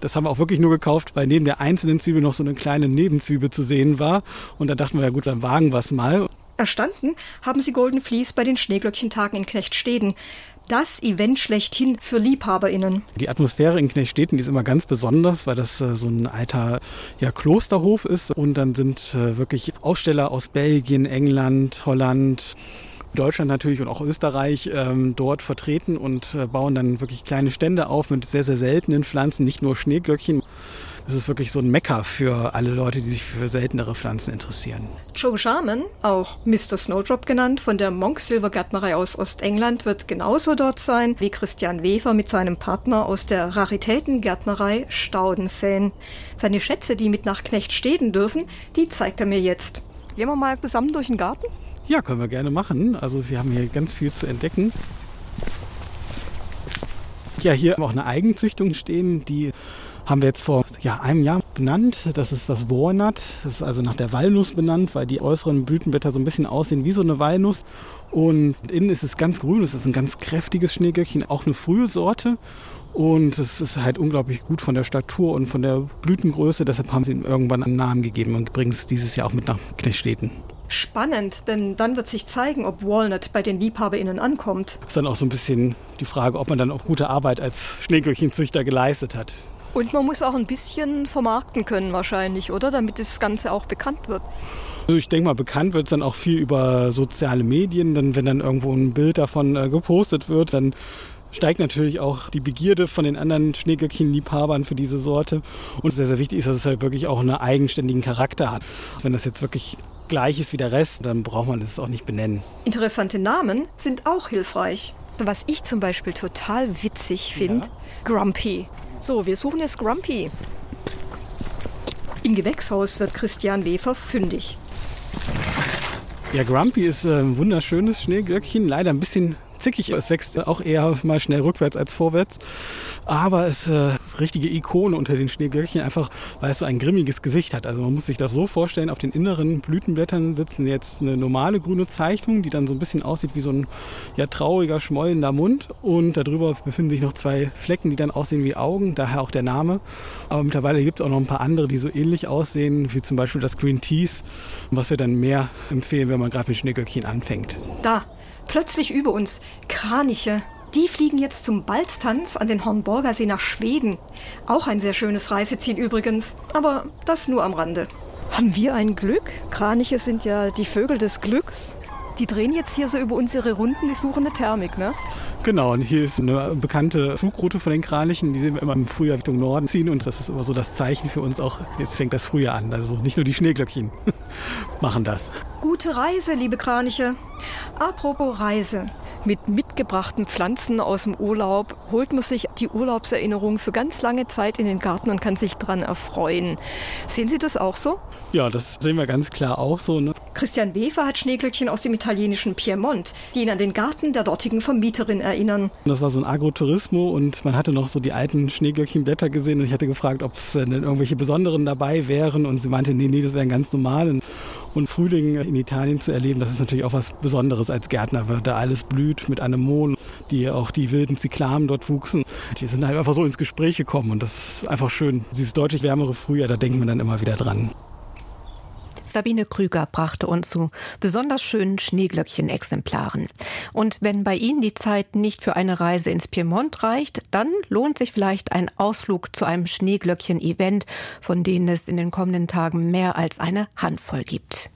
[SPEAKER 15] Das haben wir auch wirklich nur gekauft, weil neben der einzelnen Zwiebel noch so eine kleine Nebenzwiebel zu sehen war. Und da dachten wir, ja gut, dann wagen wir es mal.
[SPEAKER 13] Erstanden haben sie Golden Fleece bei den Schneeglöckchentagen in Knechtsteden das Event schlechthin für LiebhaberInnen.
[SPEAKER 15] Die Atmosphäre in Knechtsteden die ist immer ganz besonders, weil das äh, so ein alter ja, Klosterhof ist. Und dann sind äh, wirklich Aussteller aus Belgien, England, Holland, Deutschland natürlich und auch Österreich ähm, dort vertreten und äh, bauen dann wirklich kleine Stände auf mit sehr, sehr seltenen Pflanzen, nicht nur Schneeglöckchen. Es ist wirklich so ein Mecker für alle Leute, die sich für seltenere Pflanzen interessieren.
[SPEAKER 13] Joe Sharman, auch Mr. Snowdrop genannt, von der Monk Silver Gärtnerei aus Ostengland, wird genauso dort sein wie Christian Wefer mit seinem Partner aus der Raritätengärtnerei Staudenfan. Seine Schätze, die mit nach Knecht stehen dürfen, die zeigt er mir jetzt. Gehen wir mal zusammen durch den Garten?
[SPEAKER 15] Ja, können wir gerne machen. Also wir haben hier ganz viel zu entdecken. Ja, hier haben wir auch eine Eigenzüchtung stehen, die haben wir jetzt vor ja, einem Jahr benannt. Das ist das Walnut. Das ist also nach der Walnuss benannt, weil die äußeren Blütenblätter so ein bisschen aussehen wie so eine Walnuss. Und innen ist es ganz grün. Es ist ein ganz kräftiges Schneegöckchen, auch eine frühe Sorte. Und es ist halt unglaublich gut von der Statur und von der Blütengröße. Deshalb haben sie ihm irgendwann einen Namen gegeben und bringen es dieses Jahr auch mit nach Knechtsteden.
[SPEAKER 13] Spannend, denn dann wird sich zeigen, ob Walnut bei den LiebhaberInnen ankommt.
[SPEAKER 15] Das ist dann auch so ein bisschen die Frage, ob man dann auch gute Arbeit als Schneegöckchenzüchter geleistet hat.
[SPEAKER 13] Und man muss auch ein bisschen vermarkten können wahrscheinlich, oder? Damit das Ganze auch bekannt wird.
[SPEAKER 15] Also ich denke mal, bekannt wird es dann auch viel über soziale Medien. Dann, wenn dann irgendwo ein Bild davon äh, gepostet wird, dann steigt natürlich auch die Begierde von den anderen Schneeglöckchen-Liebhabern für diese Sorte. Und sehr, sehr wichtig ist, dass es halt wirklich auch einen eigenständigen Charakter hat. Wenn das jetzt wirklich gleich ist wie der Rest, dann braucht man es auch nicht benennen.
[SPEAKER 13] Interessante Namen sind auch hilfreich. Was ich zum Beispiel total witzig finde, ja. Grumpy. So, wir suchen jetzt Grumpy. Im Gewächshaus wird Christian Wefer fündig.
[SPEAKER 15] Ja, Grumpy ist ein wunderschönes Schneeglöckchen, leider ein bisschen zickig. Es wächst auch eher mal schnell rückwärts als vorwärts. Aber es äh, ist richtige Ikone unter den Schneeglöckchen, einfach weil es so ein grimmiges Gesicht hat. Also man muss sich das so vorstellen, auf den inneren Blütenblättern sitzen jetzt eine normale grüne Zeichnung, die dann so ein bisschen aussieht wie so ein ja, trauriger, schmollender Mund. Und darüber befinden sich noch zwei Flecken, die dann aussehen wie Augen, daher auch der Name. Aber mittlerweile gibt es auch noch ein paar andere, die so ähnlich aussehen, wie zum Beispiel das Green Teas, was wir dann mehr empfehlen, wenn man gerade mit Schneeglöckchen anfängt.
[SPEAKER 13] Da, plötzlich über uns, Kraniche. Die fliegen jetzt zum Balztanz an den Hornborger See nach Schweden. Auch ein sehr schönes Reiseziel übrigens, aber das nur am Rande. Haben wir ein Glück? Kraniche sind ja die Vögel des Glücks. Die drehen jetzt hier so über unsere Runden, die suchen eine Thermik, ne?
[SPEAKER 15] Genau, und hier ist eine bekannte Flugroute von den Kranichen, die sehen wir immer im Frühjahr Richtung Norden ziehen und das ist immer so das Zeichen für uns auch, jetzt fängt das Frühjahr an. Also nicht nur die Schneeglöckchen machen das.
[SPEAKER 13] Gute Reise, liebe Kraniche. Apropos Reise. Mit mitgebrachten Pflanzen aus dem Urlaub holt man sich die Urlaubserinnerung für ganz lange Zeit in den Garten und kann sich dran erfreuen. Sehen Sie das auch so?
[SPEAKER 15] Ja, das sehen wir ganz klar auch so. Ne?
[SPEAKER 13] Christian Wefer hat Schneeglöckchen aus dem italienischen Piemont, die ihn an den Garten der dortigen Vermieterin erinnern.
[SPEAKER 15] Das war so ein Agroturismo und man hatte noch so die alten Schneeglöckchenblätter gesehen und ich hatte gefragt, ob es denn irgendwelche besonderen dabei wären und sie meinte, nee, nee, das wären ganz normal. Und Frühling in Italien zu erleben, das ist natürlich auch was Besonderes als Gärtner, weil da alles blüht mit Anemonen, die auch die wilden Zyklamen dort wuchsen. Die sind halt einfach so ins Gespräch gekommen und das ist einfach schön. Dieses deutlich wärmere Frühjahr, da denken wir dann immer wieder dran.
[SPEAKER 2] Sabine Krüger brachte uns zu besonders schönen Schneeglöckchen-Exemplaren. Und wenn bei Ihnen die Zeit nicht für eine Reise ins Piemont reicht, dann lohnt sich vielleicht ein Ausflug zu einem Schneeglöckchen-Event, von denen es in den kommenden Tagen mehr als eine Handvoll gibt.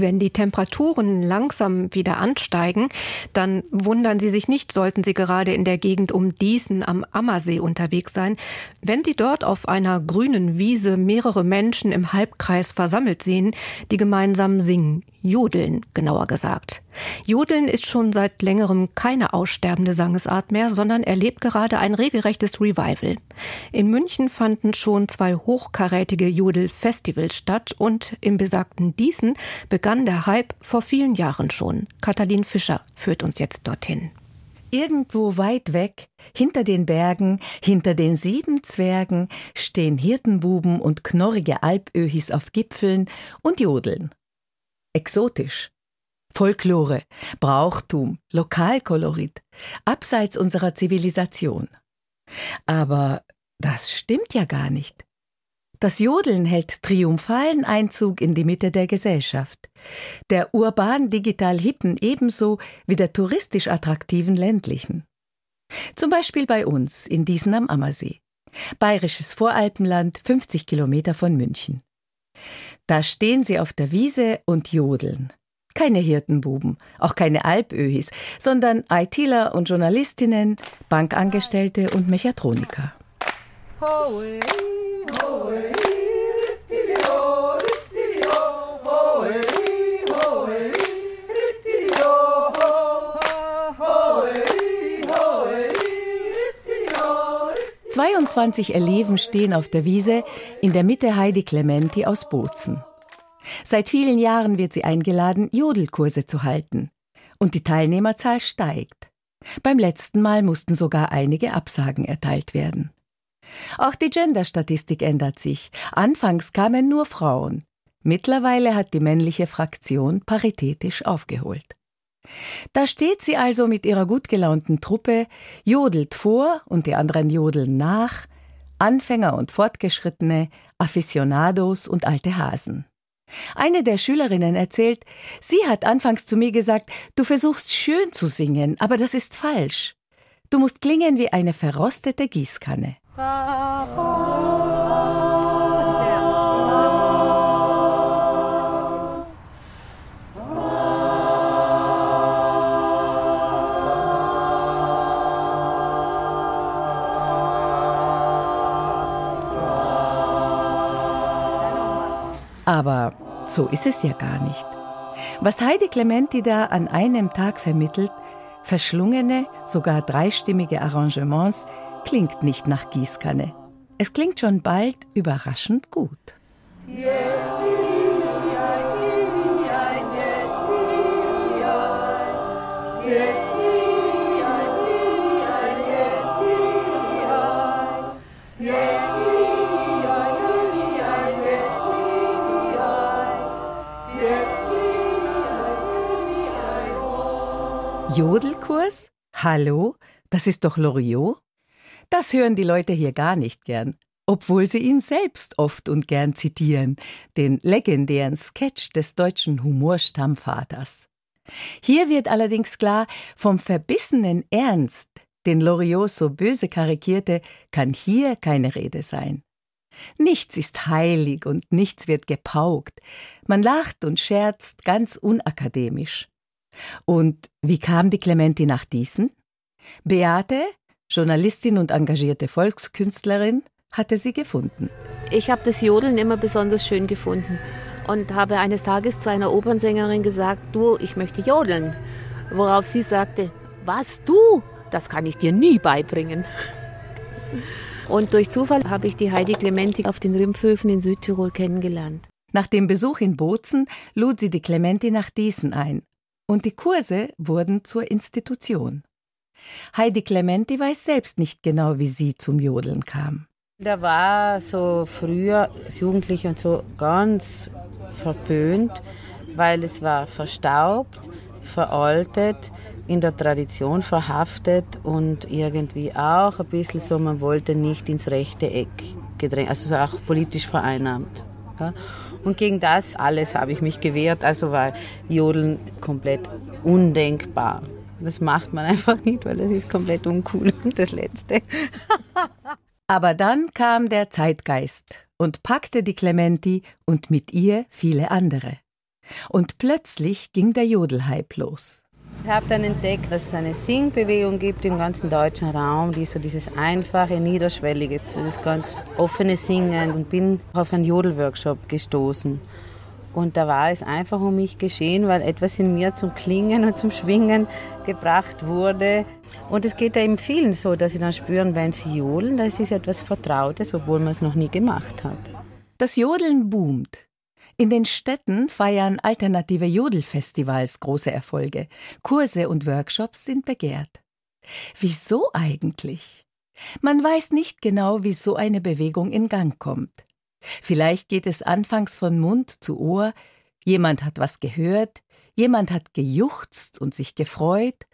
[SPEAKER 2] Wenn die Temperaturen langsam wieder ansteigen, dann wundern Sie sich nicht, sollten Sie gerade in der Gegend um Diesen am Ammersee unterwegs sein, wenn Sie dort auf einer grünen Wiese mehrere Menschen im Halbkreis versammelt sehen, die gemeinsam singen. Jodeln, genauer gesagt. Jodeln ist schon seit längerem keine aussterbende Sangesart mehr, sondern erlebt gerade ein regelrechtes Revival. In München fanden schon zwei hochkarätige Jodel-Festivals statt und im besagten Diesen begann der Hype vor vielen Jahren schon. Katalin Fischer führt uns jetzt dorthin.
[SPEAKER 16] Irgendwo weit weg, hinter den Bergen, hinter den sieben Zwergen, stehen Hirtenbuben und knorrige Alpöhis auf Gipfeln und jodeln exotisch. Folklore, Brauchtum, Lokalkolorit, abseits unserer Zivilisation. Aber das stimmt ja gar nicht. Das Jodeln hält triumphalen Einzug in die Mitte der Gesellschaft, der urban-digital hippen ebenso wie der touristisch attraktiven ländlichen. Zum Beispiel bei uns in Diesen am Ammersee, bayerisches Voralpenland, 50 Kilometer von München. Da stehen sie auf der Wiese und jodeln. Keine Hirtenbuben, auch keine Alpöhis, sondern ITler und Journalistinnen, Bankangestellte und Mechatroniker. Hohe, hohe, rittilio, rittilio, hohe, hohe, rittilio, hohe, hohe, rittilio. 22 Eleven stehen auf der Wiese, in der Mitte Heidi Clementi aus Bozen. Seit vielen Jahren wird sie eingeladen, Jodelkurse zu halten. Und die Teilnehmerzahl steigt. Beim letzten Mal mussten sogar einige Absagen erteilt werden. Auch die Genderstatistik ändert sich. Anfangs kamen nur Frauen. Mittlerweile hat die männliche Fraktion paritätisch aufgeholt. Da steht sie also mit ihrer gut gelaunten Truppe, jodelt vor und die anderen jodeln nach, Anfänger und Fortgeschrittene, Aficionados und alte Hasen. Eine der Schülerinnen erzählt, sie hat anfangs zu mir gesagt, du versuchst schön zu singen, aber das ist falsch. Du musst klingen wie eine verrostete Gießkanne. Aber so ist es ja gar nicht. Was Heidi Clementi da an einem Tag vermittelt, verschlungene, sogar dreistimmige Arrangements, klingt nicht nach Gießkanne. Es klingt schon bald überraschend gut. Jodelkurs? Hallo? Das ist doch Loriot? Das hören die Leute hier gar nicht gern, obwohl sie ihn selbst oft und gern zitieren, den legendären Sketch des deutschen Humorstammvaters. Hier wird allerdings klar, vom verbissenen Ernst, den Loriot so böse karikierte, kann hier keine Rede sein. Nichts ist heilig und nichts wird gepaukt. Man lacht und scherzt ganz unakademisch. Und wie kam die Clementi nach diesen? Beate, Journalistin und engagierte Volkskünstlerin, hatte sie gefunden.
[SPEAKER 11] Ich habe das Jodeln immer besonders schön gefunden und habe eines Tages zu einer Opernsängerin gesagt, du, ich möchte jodeln. Worauf sie sagte, was du? Das kann ich dir nie beibringen. Und durch Zufall habe ich die Heidi Clementi auf den Rimpfhöfen in Südtirol kennengelernt.
[SPEAKER 16] Nach dem Besuch in Bozen lud sie die Clementi nach Diesen ein und die Kurse wurden zur Institution. Heidi Clementi weiß selbst nicht genau, wie sie zum Jodeln kam.
[SPEAKER 10] Da war so früher als Jugendliche und so ganz verpönt, weil es war verstaubt, veraltet, in der Tradition verhaftet und irgendwie auch ein bisschen so, man wollte nicht ins rechte Eck gedrängt, also auch politisch vereinnahmt. Ja. Und gegen das alles habe ich mich gewehrt. Also war Jodeln komplett undenkbar. Das macht man einfach nicht, weil das ist komplett uncool. Das Letzte.
[SPEAKER 16] Aber dann kam der Zeitgeist und packte die Clementi und mit ihr viele andere. Und plötzlich ging der Jodelhype los.
[SPEAKER 10] Ich habe dann entdeckt, dass es eine Singbewegung gibt im ganzen deutschen Raum, die so dieses einfache, niederschwellige, so das ganz offene Singen und bin auf einen Jodelworkshop gestoßen. Und da war es einfach um mich geschehen, weil etwas in mir zum Klingen und zum Schwingen gebracht wurde. Und es geht ja eben vielen so, dass sie dann spüren, wenn sie jodeln, das ist etwas Vertrautes, obwohl man es noch nie gemacht hat.
[SPEAKER 16] Das Jodeln boomt. In den Städten feiern alternative Jodelfestivals große Erfolge. Kurse und Workshops sind begehrt. Wieso eigentlich? Man weiß nicht genau, wie so eine Bewegung in Gang kommt. Vielleicht geht es anfangs von Mund zu Ohr, jemand hat was gehört, jemand hat gejuchzt und sich gefreut,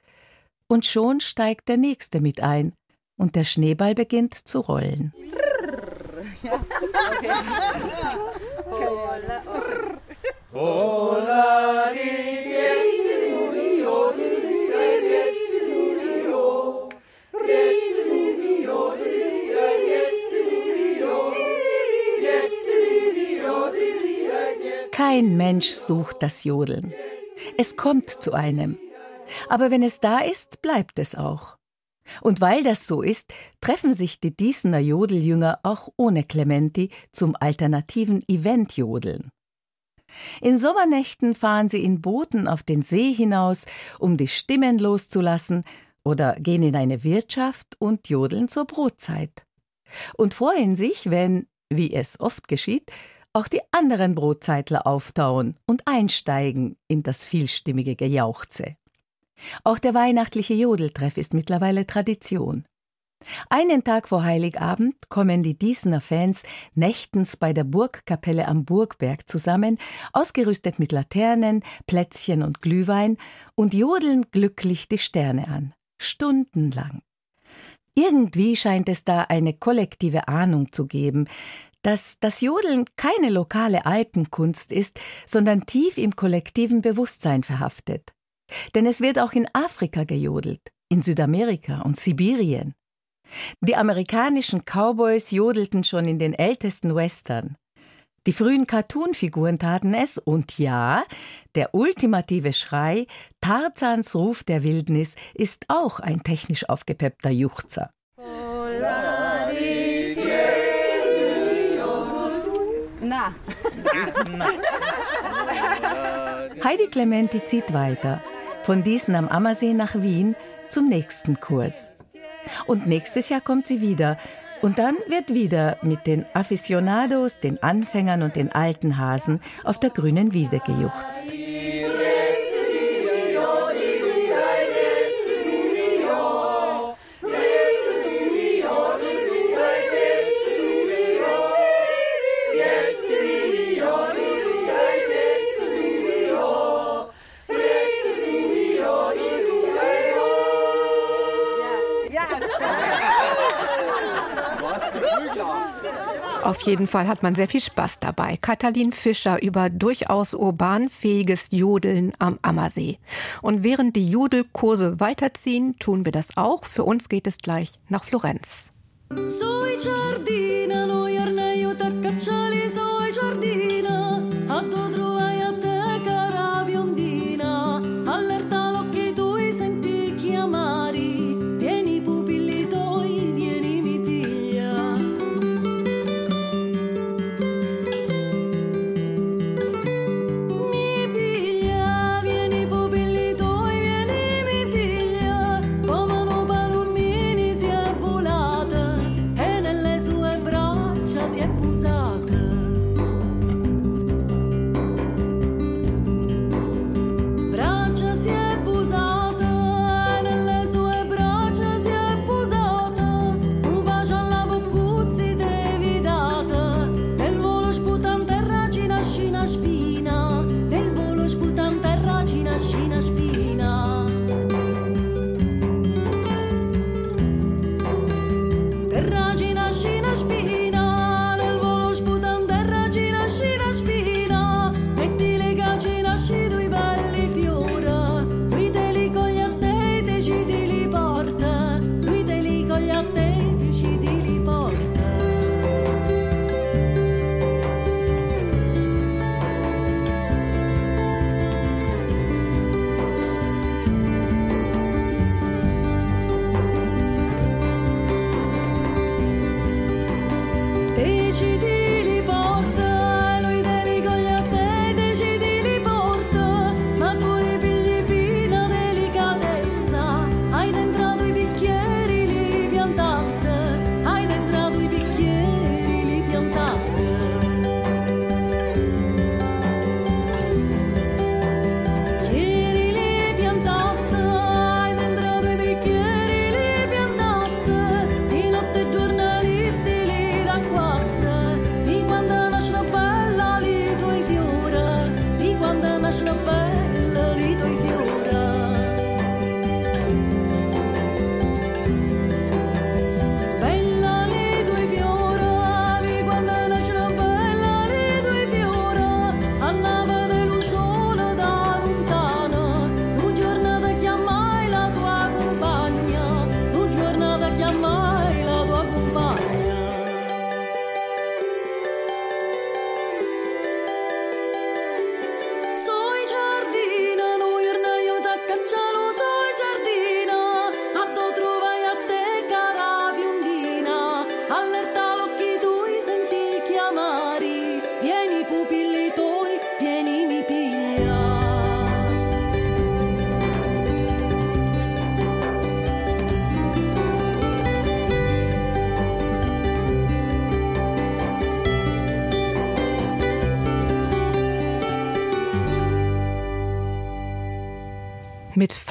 [SPEAKER 16] und schon steigt der Nächste mit ein, und der Schneeball beginnt zu rollen. Ja, okay. Kein Mensch sucht das Jodeln. Es kommt zu einem. Aber wenn es da ist, bleibt es auch. Und weil das so ist, treffen sich die Diesener Jodeljünger auch ohne Clementi zum alternativen Event-Jodeln. In Sommernächten fahren sie in Booten auf den See hinaus, um die Stimmen loszulassen, oder gehen in eine Wirtschaft und jodeln zur Brotzeit. Und freuen sich, wenn, wie es oft geschieht, auch die anderen Brotzeitler auftauen und einsteigen in das vielstimmige Gejauchze. Auch der weihnachtliche Jodeltreff ist mittlerweile Tradition. Einen Tag vor Heiligabend kommen die Diesener Fans nächtens bei der Burgkapelle am Burgberg zusammen, ausgerüstet mit Laternen, Plätzchen und Glühwein und jodeln glücklich die Sterne an. Stundenlang. Irgendwie scheint es da eine kollektive Ahnung zu geben, dass das Jodeln keine lokale Alpenkunst ist, sondern tief im kollektiven Bewusstsein verhaftet. Denn es wird auch in Afrika gejodelt, in Südamerika und Sibirien. Die amerikanischen Cowboys jodelten schon in den ältesten Western. Die frühen Cartoonfiguren taten es und ja, der ultimative Schrei, Tarzans Ruf der Wildnis, ist auch ein technisch aufgepeppter Juchzer. Na. Heidi Clementi zieht weiter, von diesen am Ammersee nach Wien zum nächsten Kurs. Und nächstes Jahr kommt sie wieder. Und dann wird wieder mit den Aficionados, den Anfängern und den alten Hasen auf der grünen Wiese gejuchzt.
[SPEAKER 2] Auf jeden Fall hat man sehr viel Spaß dabei. Katalin Fischer über durchaus urbanfähiges Jodeln am Ammersee. Und während die Jodelkurse weiterziehen, tun wir das auch. Für uns geht es gleich nach Florenz. Sui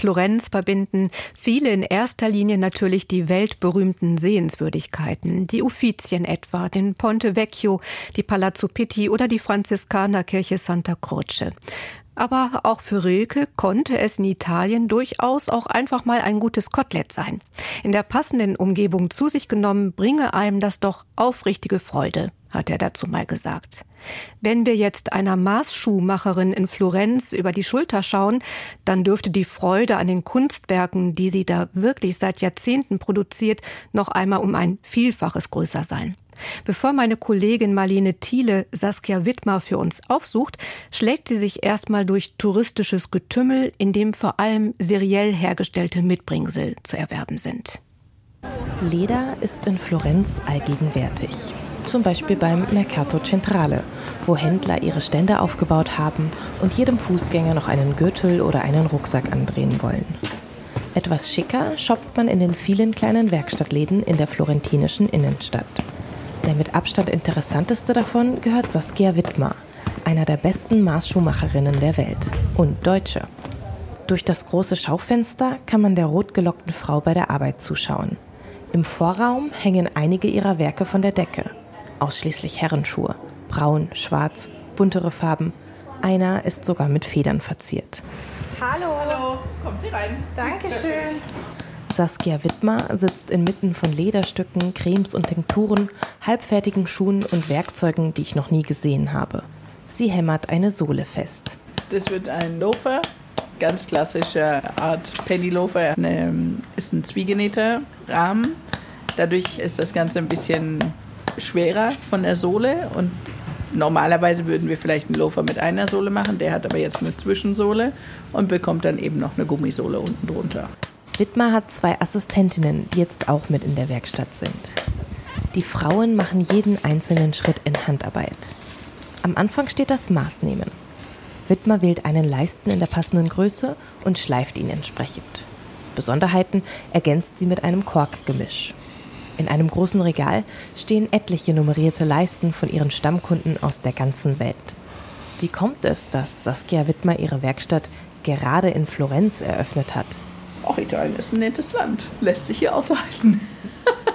[SPEAKER 2] Florenz verbinden viele in erster Linie natürlich die weltberühmten Sehenswürdigkeiten, die Uffizien etwa, den Ponte Vecchio, die Palazzo Pitti oder die Franziskanerkirche Santa Croce. Aber auch für Rilke konnte es in Italien durchaus auch einfach mal ein gutes Kotelett sein. In der passenden Umgebung zu sich genommen, bringe einem das doch aufrichtige Freude, hat er dazu mal gesagt. Wenn wir jetzt einer Maßschuhmacherin in Florenz über die Schulter schauen, dann dürfte die Freude an den Kunstwerken, die sie da wirklich seit Jahrzehnten produziert, noch einmal um ein Vielfaches größer sein. Bevor meine Kollegin Marlene Thiele Saskia Wittmer für uns aufsucht, schlägt sie sich erstmal durch touristisches Getümmel, in dem vor allem seriell hergestellte Mitbringsel zu erwerben sind.
[SPEAKER 17] Leder ist in Florenz allgegenwärtig zum Beispiel beim Mercato Centrale, wo Händler ihre Stände aufgebaut haben und jedem Fußgänger noch einen Gürtel oder einen Rucksack andrehen wollen. Etwas schicker shoppt man in den vielen kleinen Werkstattläden in der florentinischen Innenstadt. Der mit Abstand interessanteste davon gehört Saskia Wittmer, einer der besten Maßschuhmacherinnen der Welt und Deutsche. Durch das große Schaufenster kann man der rotgelockten Frau bei der Arbeit zuschauen. Im Vorraum hängen einige ihrer Werke von der Decke ausschließlich Herrenschuhe. Braun, schwarz, buntere Farben. Einer ist sogar mit Federn verziert.
[SPEAKER 18] Hallo. Hallo, kommen Sie rein. Dankeschön.
[SPEAKER 17] Saskia Wittmer sitzt inmitten von Lederstücken, Cremes und Tinkturen, halbfertigen Schuhen und Werkzeugen, die ich noch nie gesehen habe. Sie hämmert eine Sohle fest.
[SPEAKER 18] Das wird ein Loafer, ganz klassische Art Penny-Loafer. Ist ein zwiegenähter Rahmen. Dadurch ist das Ganze ein bisschen schwerer von der Sohle und normalerweise würden wir vielleicht einen Loafer mit einer Sohle machen, der hat aber jetzt eine Zwischensohle und bekommt dann eben noch eine Gummisohle unten drunter.
[SPEAKER 17] Wittmer hat zwei Assistentinnen, die jetzt auch mit in der Werkstatt sind. Die Frauen machen jeden einzelnen Schritt in Handarbeit. Am Anfang steht das Maßnehmen. Wittmer wählt einen Leisten in der passenden Größe und schleift ihn entsprechend. Besonderheiten ergänzt sie mit einem Korkgemisch. In einem großen Regal stehen etliche nummerierte Leisten von ihren Stammkunden aus der ganzen Welt. Wie kommt es, dass Saskia Wittmer ihre Werkstatt gerade in Florenz eröffnet hat?
[SPEAKER 18] Auch Italien ist ein nettes Land, lässt sich hier aushalten.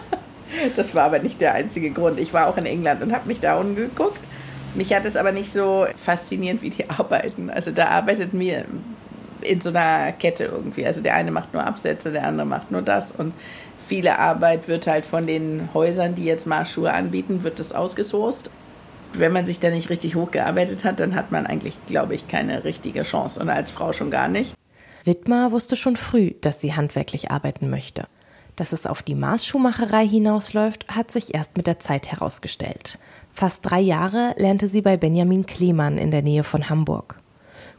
[SPEAKER 18] das war aber nicht der einzige Grund. Ich war auch in England und habe mich da umgeguckt. Mich hat es aber nicht so faszinierend wie die arbeiten. Also da arbeitet mir in so einer Kette irgendwie. Also der eine macht nur Absätze, der andere macht nur das und viele Arbeit wird halt von den Häusern, die jetzt Marschschuhe anbieten, wird das ausgesourced. Wenn man sich da nicht richtig hochgearbeitet hat, dann hat man eigentlich, glaube ich, keine richtige Chance und als Frau schon gar nicht.
[SPEAKER 17] Wittmer wusste schon früh, dass sie handwerklich arbeiten möchte. Dass es auf die Maßschuhmacherei hinausläuft, hat sich erst mit der Zeit herausgestellt. Fast drei Jahre lernte sie bei Benjamin Klemann in der Nähe von Hamburg.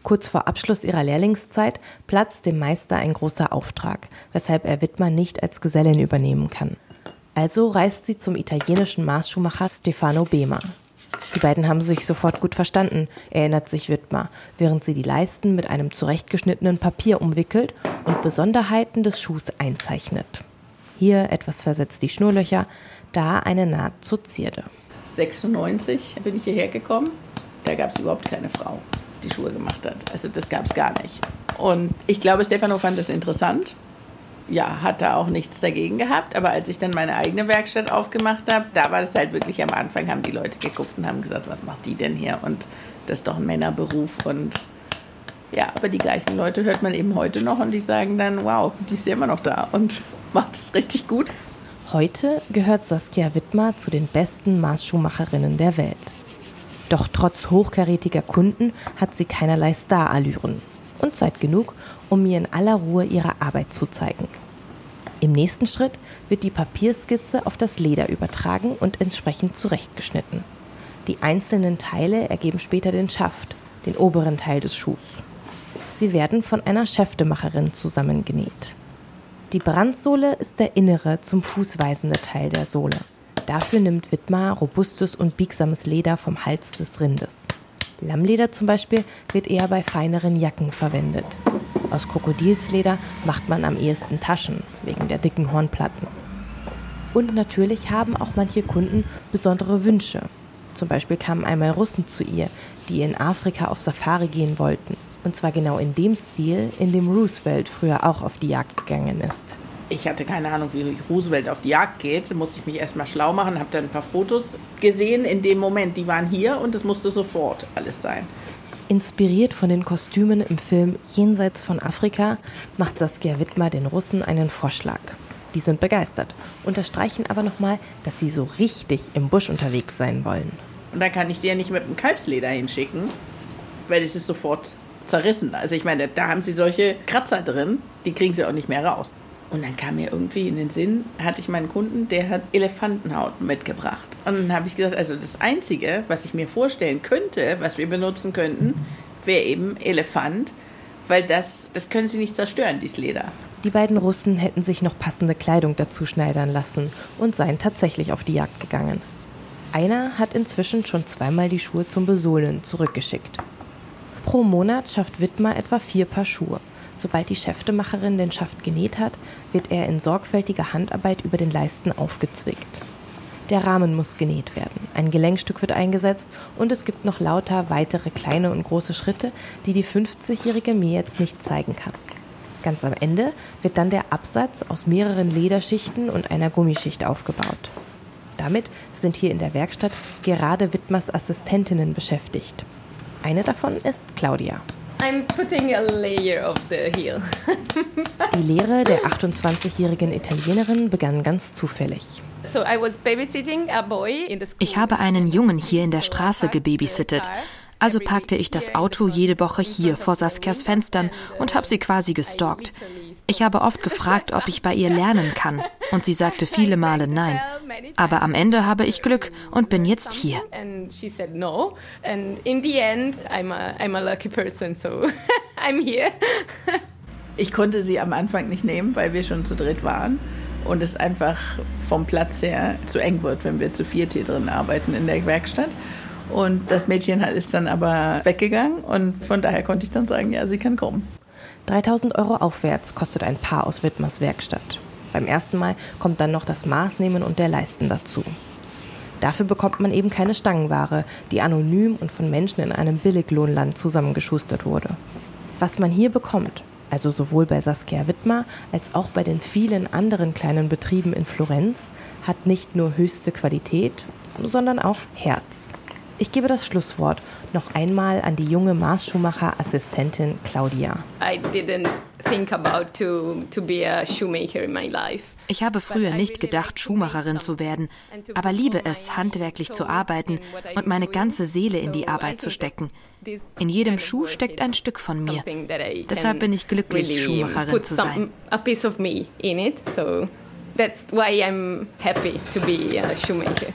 [SPEAKER 17] Kurz vor Abschluss ihrer Lehrlingszeit platzt dem Meister ein großer Auftrag, weshalb er Wittmer nicht als Gesellin übernehmen kann. Also reist sie zum italienischen Maßschuhmacher Stefano Bema. Die beiden haben sich sofort gut verstanden, erinnert sich Wittmer, während sie die Leisten mit einem zurechtgeschnittenen Papier umwickelt und Besonderheiten des Schuhs einzeichnet. Hier etwas versetzt die Schnurlöcher, da eine Naht zur Zierde.
[SPEAKER 18] 96 bin ich hierher gekommen. Da gab es überhaupt keine Frau die Schuhe gemacht hat. Also das gab es gar nicht. Und ich glaube, Stefano fand das interessant. Ja, hat da auch nichts dagegen gehabt. Aber als ich dann meine eigene Werkstatt aufgemacht habe, da war das halt wirklich am Anfang, haben die Leute geguckt und haben gesagt, was macht die denn hier? Und das ist doch ein Männerberuf. Und ja, aber die gleichen Leute hört man eben heute noch und die sagen dann, wow, die ist ja immer noch da und macht es richtig gut.
[SPEAKER 17] Heute gehört Saskia Wittmer zu den besten Maßschuhmacherinnen der Welt. Doch trotz hochkarätiger Kunden hat sie keinerlei Starallüren und Zeit genug, um mir in aller Ruhe ihre Arbeit zu zeigen. Im nächsten Schritt wird die Papierskizze auf das Leder übertragen und entsprechend zurechtgeschnitten. Die einzelnen Teile ergeben später den Schaft, den oberen Teil des Schuhs. Sie werden von einer Schäftemacherin zusammengenäht. Die Brandsohle ist der innere zum Fuß weisende Teil der Sohle. Dafür nimmt Wittmar robustes und biegsames Leder vom Hals des Rindes. Lammleder zum Beispiel wird eher bei feineren Jacken verwendet. Aus Krokodilsleder macht man am ehesten Taschen, wegen der dicken Hornplatten. Und natürlich haben auch manche Kunden besondere Wünsche. Zum Beispiel kamen einmal Russen zu ihr, die in Afrika auf Safari gehen wollten. Und zwar genau in dem Stil, in dem Roosevelt früher auch auf die Jagd gegangen ist.
[SPEAKER 18] Ich hatte keine Ahnung, wie Roosevelt auf die Jagd geht. Da musste ich mich erstmal schlau machen, habe dann ein paar Fotos gesehen in dem Moment. Die waren hier und es musste sofort alles sein.
[SPEAKER 17] Inspiriert von den Kostümen im Film Jenseits von Afrika macht Saskia Wittmer den Russen einen Vorschlag. Die sind begeistert, unterstreichen aber nochmal, dass sie so richtig im Busch unterwegs sein wollen.
[SPEAKER 18] Und dann kann ich sie ja nicht mit einem Kalbsleder hinschicken, weil es ist sofort zerrissen. Also ich meine, da haben sie solche Kratzer drin, die kriegen sie auch nicht mehr raus. Und dann kam mir irgendwie in den Sinn, hatte ich meinen Kunden, der hat Elefantenhaut mitgebracht. Und dann habe ich gesagt, also das Einzige, was ich mir vorstellen könnte, was wir benutzen könnten, wäre eben Elefant, weil das, das können sie nicht zerstören, dieses Leder.
[SPEAKER 17] Die beiden Russen hätten sich noch passende Kleidung dazu schneidern lassen und seien tatsächlich auf die Jagd gegangen. Einer hat inzwischen schon zweimal die Schuhe zum Besohlen zurückgeschickt. Pro Monat schafft Wittmer etwa vier Paar Schuhe. Sobald die Schäftemacherin den Schaft genäht hat, wird er in sorgfältiger Handarbeit über den Leisten aufgezwickt. Der Rahmen muss genäht werden, ein Gelenkstück wird eingesetzt und es gibt noch lauter weitere kleine und große Schritte, die die 50-Jährige mir jetzt nicht zeigen kann. Ganz am Ende wird dann der Absatz aus mehreren Lederschichten und einer Gummischicht aufgebaut. Damit sind hier in der Werkstatt gerade Wittmers Assistentinnen beschäftigt. Eine davon ist Claudia.
[SPEAKER 19] I'm putting a layer of the heel.
[SPEAKER 17] Die Lehre der 28-jährigen Italienerin begann ganz zufällig.
[SPEAKER 20] Ich habe einen Jungen hier in der Straße gebabysittet. Also parkte ich das Auto jede Woche hier vor Saskias Fenstern und habe sie quasi gestalkt. Ich habe oft gefragt, ob ich bei ihr lernen kann, und sie sagte viele Male nein. Aber am Ende habe ich Glück und bin jetzt hier.
[SPEAKER 18] Ich konnte sie am Anfang nicht nehmen, weil wir schon zu dritt waren und es einfach vom Platz her zu eng wird, wenn wir zu viert hier drin arbeiten in der Werkstatt. Und das Mädchen ist dann aber weggegangen und von daher konnte ich dann sagen, ja, sie kann kommen.
[SPEAKER 17] 3000 Euro aufwärts kostet ein Paar aus Wittmers Werkstatt. Beim ersten Mal kommt dann noch das Maßnehmen und der Leisten dazu. Dafür bekommt man eben keine Stangenware, die anonym und von Menschen in einem Billiglohnland zusammengeschustert wurde. Was man hier bekommt, also sowohl bei Saskia Wittmer als auch bei den vielen anderen kleinen Betrieben in Florenz, hat nicht nur höchste Qualität, sondern auch Herz. Ich gebe das Schlusswort noch einmal an die junge Maßschuhmacher-Assistentin Claudia.
[SPEAKER 20] Ich habe früher nicht gedacht, Schuhmacherin zu werden, aber liebe es, handwerklich zu arbeiten und meine ganze Seele in die Arbeit zu stecken. In jedem Schuh steckt ein Stück von mir. Deshalb bin ich glücklich, Schuhmacherin zu sein.
[SPEAKER 19] That's why I'm happy to be a shoemaker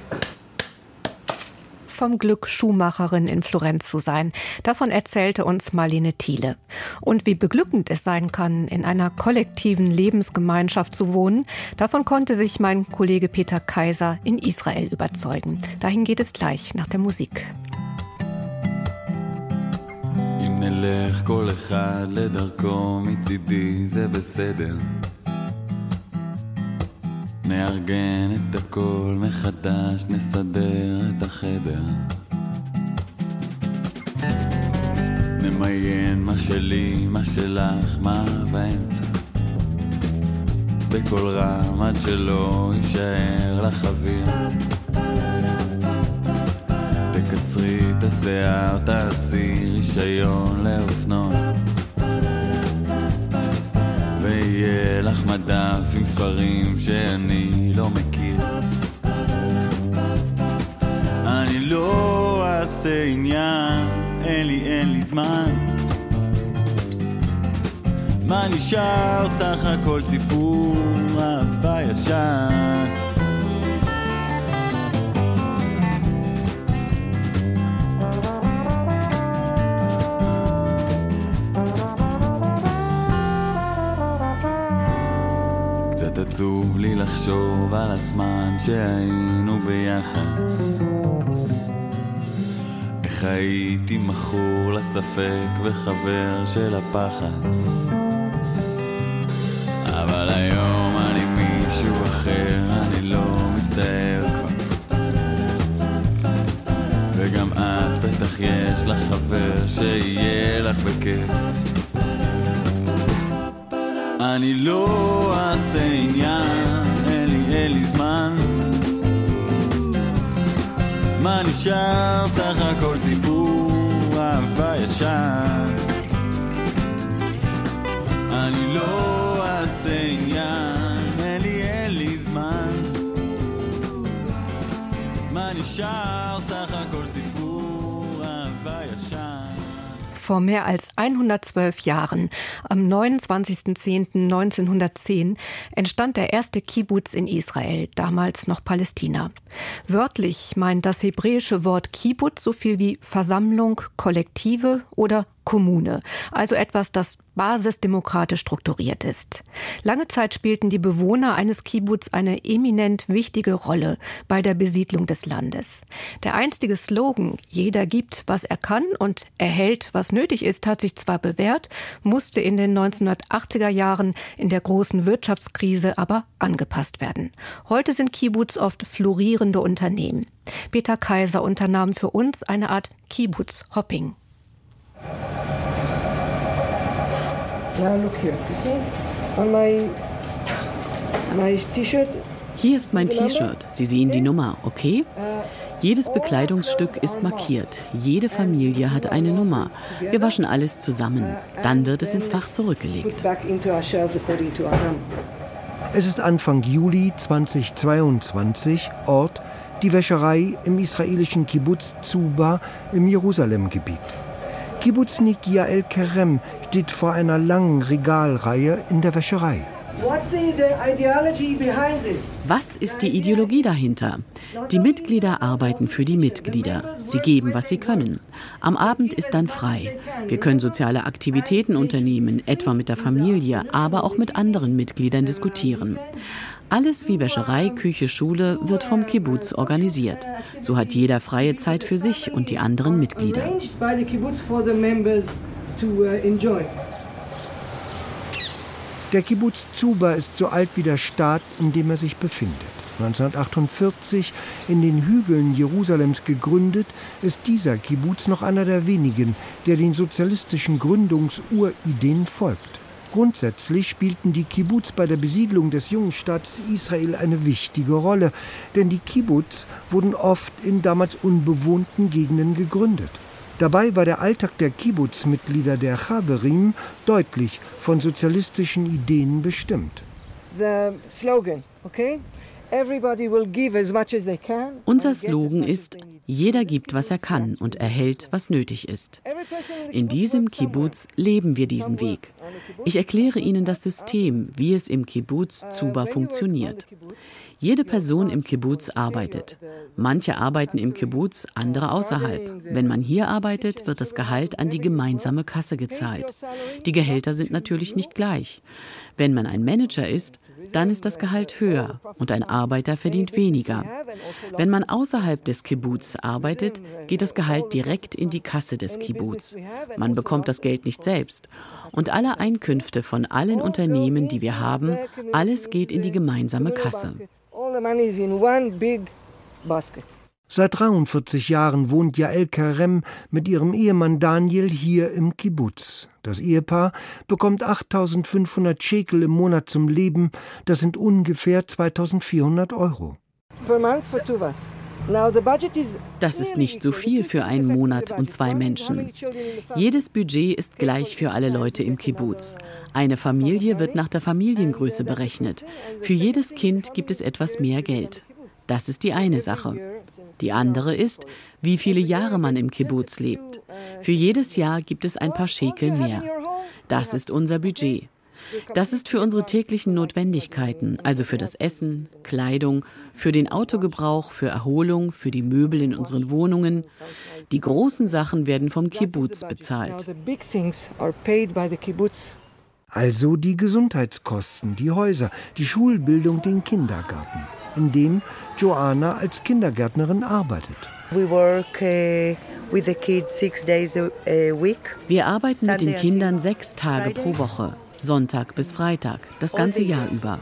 [SPEAKER 2] vom Glück, Schuhmacherin in Florenz zu sein. Davon erzählte uns Marlene Thiele. Und wie beglückend es sein kann, in einer kollektiven Lebensgemeinschaft zu wohnen, davon konnte sich mein Kollege Peter Kaiser in Israel überzeugen. Dahin geht es gleich nach der Musik. נלך כל אחד לדרכו מצידי זה בסדר נארגן את הכל מחדש, נסדר את החדר. נמיין מה שלי, מה שלך, מה באמצע. בקול רם עד שלא יישאר לך אוויר. תקצרי את השיער, תעשי רישיון לאופנוע. עם ספרים שאני לא מכיר. אני לא אעשה עניין, אין לי, אין לי זמן. מה נשאר? סך הכל סיפור אהבה ישן. עצוב לי לחשוב על הזמן שהיינו ביחד. איך הייתי מכור לספק וחבר של הפחד. אבל היום אני מישהו אחר, אני לא מצטער כבר. וגם את בטח יש
[SPEAKER 21] לך חבר שיהיה לך בכיף. אני לא אעשה מה נשאר? סך הכל סיפור אהבה ישן. אני לא אעשה עניין, אין לי, אין לי זמן. מה נשאר?
[SPEAKER 2] Vor mehr als 112 Jahren, am 29.10.1910, entstand der erste Kibbutz in Israel, damals noch Palästina. Wörtlich meint das hebräische Wort Kibbutz so viel wie Versammlung, Kollektive oder Kommune, also etwas, das basisdemokratisch strukturiert ist. Lange Zeit spielten die Bewohner eines Kibbutz eine eminent wichtige Rolle bei der Besiedlung des Landes. Der einstige Slogan Jeder gibt, was er kann und erhält, was nötig ist, hat sich zwar bewährt, musste in den 1980er Jahren in der großen Wirtschaftskrise aber angepasst werden. Heute sind Kibbutz oft florierende Unternehmen. Peter Kaiser unternahm für uns eine Art Kibbutz-Hopping.
[SPEAKER 22] Now look here. You see? On my, my T-shirt.
[SPEAKER 23] Hier ist mein T-Shirt. Sie sehen die Nummer, okay? Jedes Bekleidungsstück ist markiert. Jede Familie hat eine Nummer. Wir waschen alles zusammen. Dann wird es ins Fach zurückgelegt.
[SPEAKER 24] Es ist Anfang Juli 2022, Ort die Wäscherei im israelischen Kibbutz Zuba im Jerusalemgebiet. Kibbutznik Yael Kerem steht vor einer langen Regalreihe in der Wäscherei.
[SPEAKER 23] Was ist die Ideologie dahinter? Die Mitglieder arbeiten für die Mitglieder. Sie geben, was sie können. Am Abend ist dann frei. Wir können soziale Aktivitäten unternehmen, etwa mit der Familie, aber auch mit anderen Mitgliedern diskutieren. Alles wie Wäscherei, Küche, Schule wird vom Kibbutz organisiert. So hat jeder freie Zeit für sich und die anderen Mitglieder.
[SPEAKER 24] Der Kibbutz Zuba ist so alt wie der Staat, in dem er sich befindet. 1948 in den Hügeln Jerusalems gegründet, ist dieser Kibbutz noch einer der wenigen, der den sozialistischen Gründungsurideen folgt. Grundsätzlich spielten die Kibbutz bei der Besiedlung des jungen Staates Israel eine wichtige Rolle, denn die Kibbutz wurden oft in damals unbewohnten Gegenden gegründet. Dabei war der Alltag der Kibbutz-Mitglieder der Chaverim deutlich von sozialistischen Ideen bestimmt.
[SPEAKER 22] The slogan, okay?
[SPEAKER 23] Unser Slogan ist, jeder gibt, was er kann und erhält, was nötig ist. In diesem Kibbutz leben wir diesen Weg. Ich erkläre Ihnen das System, wie es im Kibbutz Zuba funktioniert. Jede Person im Kibbutz arbeitet. Manche arbeiten im Kibbutz, andere außerhalb. Wenn man hier arbeitet, wird das Gehalt an die gemeinsame Kasse gezahlt. Die Gehälter sind natürlich nicht gleich. Wenn man ein Manager ist, dann ist das Gehalt höher und ein Arbeiter verdient weniger. Wenn man außerhalb des Kibbutz arbeitet, geht das Gehalt direkt in die Kasse des Kibbutz. Man bekommt das Geld nicht selbst. Und alle Einkünfte von allen Unternehmen, die wir haben, alles geht in die gemeinsame Kasse.
[SPEAKER 24] Seit 43 Jahren wohnt Jael Karem mit ihrem Ehemann Daniel hier im Kibbutz. Das Ehepaar bekommt 8500 Schekel im Monat zum Leben. Das sind ungefähr 2400 Euro.
[SPEAKER 23] Das ist nicht so viel für einen Monat und zwei Menschen. Jedes Budget ist gleich für alle Leute im Kibbutz. Eine Familie wird nach der Familiengröße berechnet. Für jedes Kind gibt es etwas mehr Geld. Das ist die eine Sache. Die andere ist, wie viele Jahre man im Kibbutz lebt. Für jedes Jahr gibt es ein paar Schekel mehr. Das ist unser Budget. Das ist für unsere täglichen Notwendigkeiten, also für das Essen, Kleidung, für den Autogebrauch, für Erholung, für die Möbel in unseren Wohnungen. Die großen Sachen werden vom Kibbutz bezahlt.
[SPEAKER 24] Also die Gesundheitskosten, die Häuser, die Schulbildung, den Kindergarten, in dem Joanna als Kindergärtnerin arbeitet.
[SPEAKER 23] Wir arbeiten mit den Kindern sechs Tage pro Woche. Sonntag bis Freitag, das ganze Jahr über.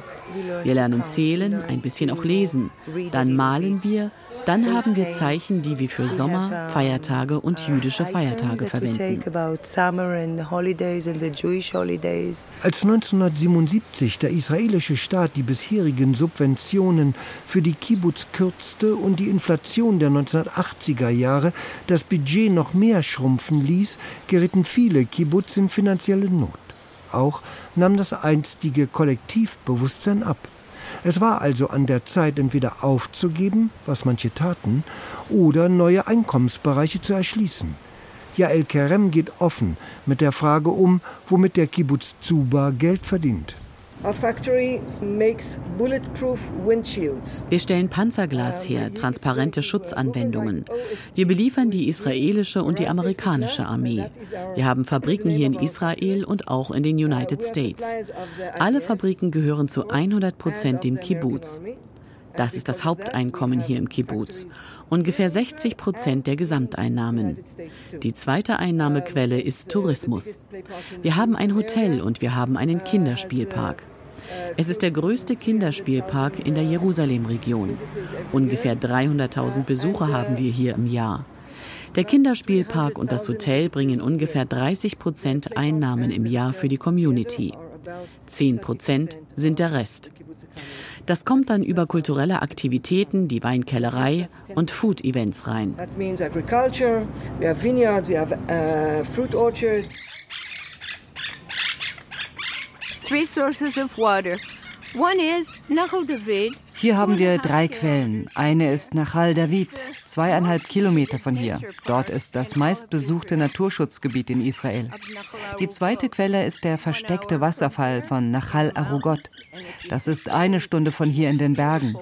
[SPEAKER 23] Wir lernen zählen, ein bisschen auch lesen. Dann malen wir, Dann haben wir Zeichen, die wir für Sommer, Feiertage und jüdische Feiertage verwenden.
[SPEAKER 24] Als 1977 der israelische Staat die bisherigen Subventionen für die Kibbutz kürzte und die Inflation der 1980er Jahre das Budget noch mehr schrumpfen ließ, geritten viele Kibbutz in finanzielle Not. Auch nahm das einstige Kollektivbewusstsein ab. Es war also an der Zeit, entweder aufzugeben, was manche taten, oder neue Einkommensbereiche zu erschließen. Jael Kerem geht offen mit der Frage um, womit der Kibbutz Zuba Geld verdient.
[SPEAKER 23] Wir stellen Panzerglas her, transparente Schutzanwendungen. Wir beliefern die israelische und die amerikanische Armee. Wir haben Fabriken hier in Israel und auch in den United States. Alle Fabriken gehören zu 100 Prozent dem Kibbutz. Das ist das Haupteinkommen hier im Kibbutz. Ungefähr 60 Prozent der Gesamteinnahmen. Die zweite Einnahmequelle ist Tourismus. Wir haben ein Hotel und wir haben einen Kinderspielpark. Es ist der größte Kinderspielpark in der Jerusalem-Region. Ungefähr 300.000 Besucher haben wir hier im Jahr. Der Kinderspielpark und das Hotel bringen ungefähr 30 Prozent Einnahmen im Jahr für die Community. 10 Prozent sind der Rest. Das kommt dann über kulturelle Aktivitäten, die Weinkellerei und Food-Events rein. That means agriculture, we have vineyards, we have uh, fruit orchards.
[SPEAKER 25] three sources of water. One is Nahal David.
[SPEAKER 26] Hier haben wir drei Quellen. Eine ist Nachal David, zweieinhalb Kilometer von hier. Dort ist das meistbesuchte Naturschutzgebiet in Israel. Die zweite Quelle ist der versteckte Wasserfall von Nachal Arugot. Das ist eine Stunde von hier in den Bergen.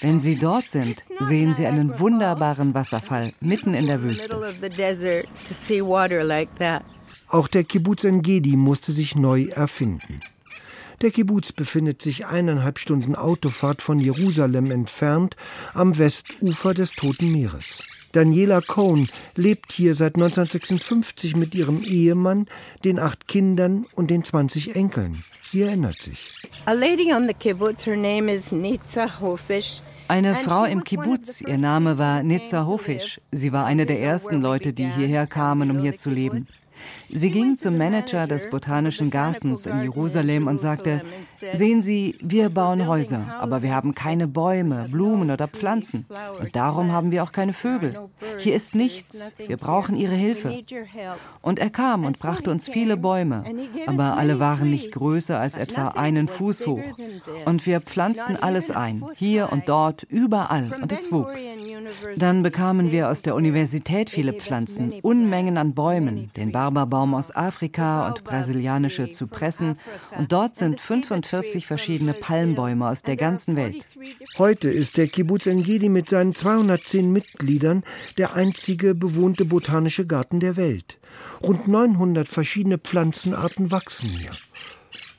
[SPEAKER 26] Wenn Sie dort sind, sehen Sie einen wunderbaren Wasserfall mitten in der Wüste.
[SPEAKER 24] Auch der Kibbutz Engedi musste sich neu erfinden. Der Kibbutz befindet sich eineinhalb Stunden Autofahrt von Jerusalem entfernt am Westufer des Toten Meeres. Daniela Cohn lebt hier seit 1956 mit ihrem Ehemann, den acht Kindern und den 20 Enkeln. Sie erinnert sich.
[SPEAKER 25] A lady on the kibbutz, her name is Nitza Hofish.
[SPEAKER 26] Eine Frau im Kibbutz, ihr Name war Nitza Hofisch. Sie war eine der ersten Leute, die hierher kamen, um hier zu leben. Sie ging zum Manager des Botanischen Gartens in Jerusalem und sagte, sehen Sie, wir bauen Häuser, aber wir haben keine Bäume, Blumen oder Pflanzen. Und darum haben wir auch keine Vögel. Hier ist nichts. Wir brauchen Ihre Hilfe. Und er kam und brachte uns viele Bäume, aber alle waren nicht größer als etwa einen Fuß hoch. Und wir pflanzten alles ein, hier und dort, überall, und es wuchs. Dann bekamen wir aus der Universität viele Pflanzen, Unmengen an Bäumen, den Barberbaum aus Afrika und brasilianische Zypressen. Und dort sind 45 verschiedene Palmbäume aus der ganzen Welt.
[SPEAKER 24] Heute ist der Kibbutz Engedi mit seinen 210 Mitgliedern der einzige bewohnte botanische Garten der Welt. Rund 900 verschiedene Pflanzenarten wachsen hier.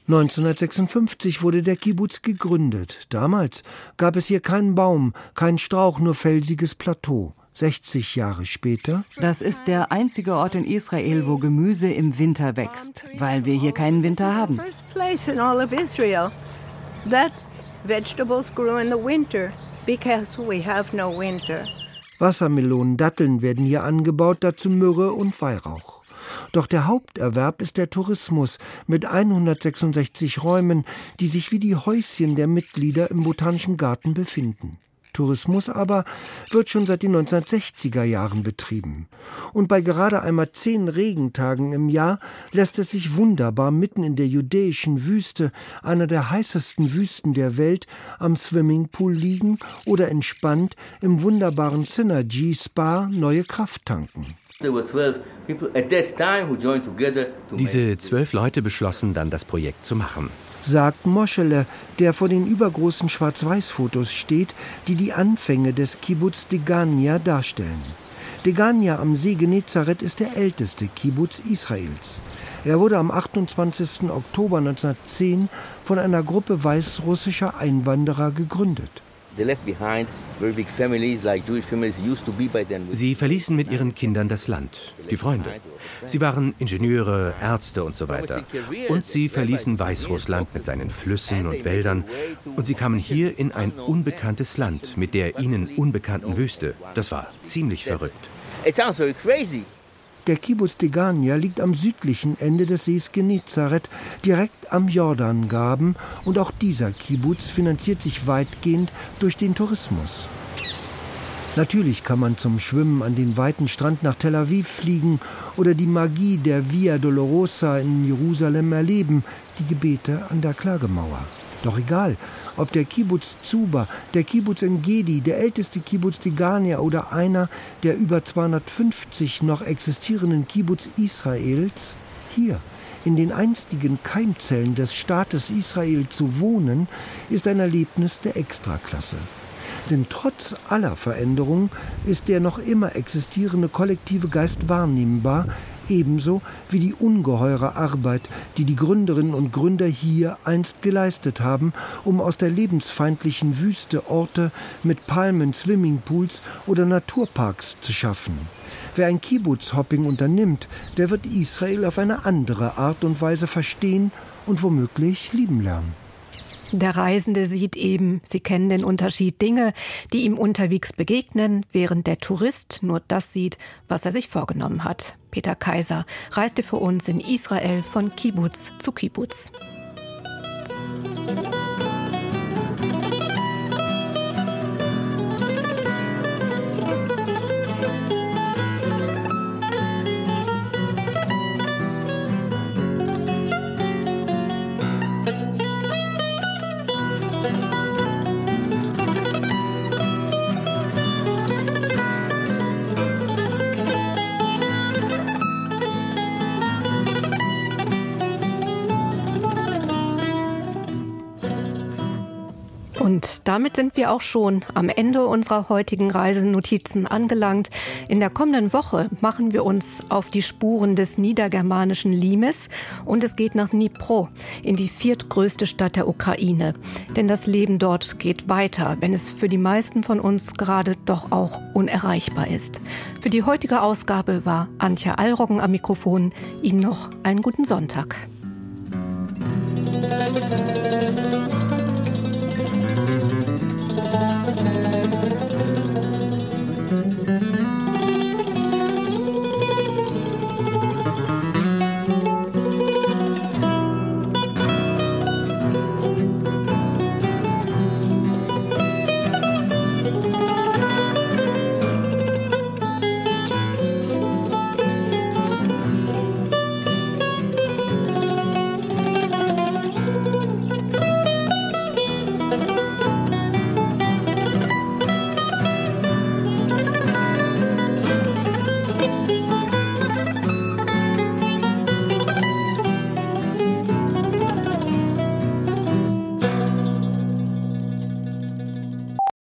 [SPEAKER 24] 1956 wurde der Kibbutz gegründet. Damals gab es hier keinen Baum, keinen Strauch, nur felsiges Plateau. 60 Jahre später.
[SPEAKER 26] Das ist der einzige Ort in Israel, wo Gemüse im Winter wächst, weil wir hier keinen Winter haben.
[SPEAKER 24] Wassermelonen, Datteln werden hier angebaut, dazu Myrrhe und Weihrauch. Doch der Haupterwerb ist der Tourismus mit 166 Räumen, die sich wie die Häuschen der Mitglieder im Botanischen Garten befinden. Tourismus aber wird schon seit den 1960er Jahren betrieben. Und bei gerade einmal zehn Regentagen im Jahr lässt es sich wunderbar mitten in der judäischen Wüste, einer der heißesten Wüsten der Welt, am Swimmingpool liegen oder entspannt im wunderbaren Synergy Spa neue Kraft tanken.
[SPEAKER 27] Diese zwölf Leute beschlossen dann, das Projekt zu machen.
[SPEAKER 24] Sagt Moschele, der vor den übergroßen Schwarz-Weiß-Fotos steht, die die Anfänge des Kibbutz Degania darstellen. Degania am See Genezareth ist der älteste Kibbutz Israels. Er wurde am 28. Oktober 1910 von einer Gruppe weißrussischer Einwanderer gegründet.
[SPEAKER 27] Sie verließen mit ihren Kindern das Land, die Freunde. Sie waren Ingenieure, Ärzte und so weiter. Und sie verließen Weißrussland mit seinen Flüssen und Wäldern. Und sie kamen hier in ein unbekanntes Land mit der ihnen unbekannten Wüste. Das war ziemlich verrückt.
[SPEAKER 24] Der Kibbutz Degania liegt am südlichen Ende des Sees Genezareth, direkt am Jordangraben, und auch dieser Kibbutz finanziert sich weitgehend durch den Tourismus. Natürlich kann man zum Schwimmen an den weiten Strand nach Tel Aviv fliegen oder die Magie der Via Dolorosa in Jerusalem erleben, die Gebete an der Klagemauer. Doch egal, ob der Kibbutz Zuba, der Kibbutz Engedi, der älteste Kibbutz Tigania oder einer der über 250 noch existierenden Kibbutz Israels, hier in den einstigen Keimzellen des Staates Israel zu wohnen, ist ein Erlebnis der Extraklasse. Denn trotz aller Veränderungen ist der noch immer existierende kollektive Geist wahrnehmbar, ebenso wie die ungeheure Arbeit, die die Gründerinnen und Gründer hier einst geleistet haben, um aus der lebensfeindlichen Wüste Orte mit Palmen, Swimmingpools oder Naturparks zu schaffen. Wer ein Kibbutz-Hopping unternimmt, der wird Israel auf eine andere Art und Weise verstehen und womöglich lieben lernen.
[SPEAKER 2] Der Reisende sieht eben, Sie kennen den Unterschied, Dinge, die ihm unterwegs begegnen, während der Tourist nur das sieht, was er sich vorgenommen hat. Peter Kaiser reiste für uns in Israel von Kibbutz zu Kibbutz. Und damit sind wir auch schon am Ende unserer heutigen Reisenotizen angelangt. In der kommenden Woche machen wir uns auf die Spuren des niedergermanischen Limes und es geht nach Dnipro, in die viertgrößte Stadt der Ukraine. Denn das Leben dort geht weiter, wenn es für die meisten von uns gerade doch auch unerreichbar ist. Für die heutige Ausgabe war Antje Allroggen am Mikrofon. Ihnen noch einen guten Sonntag.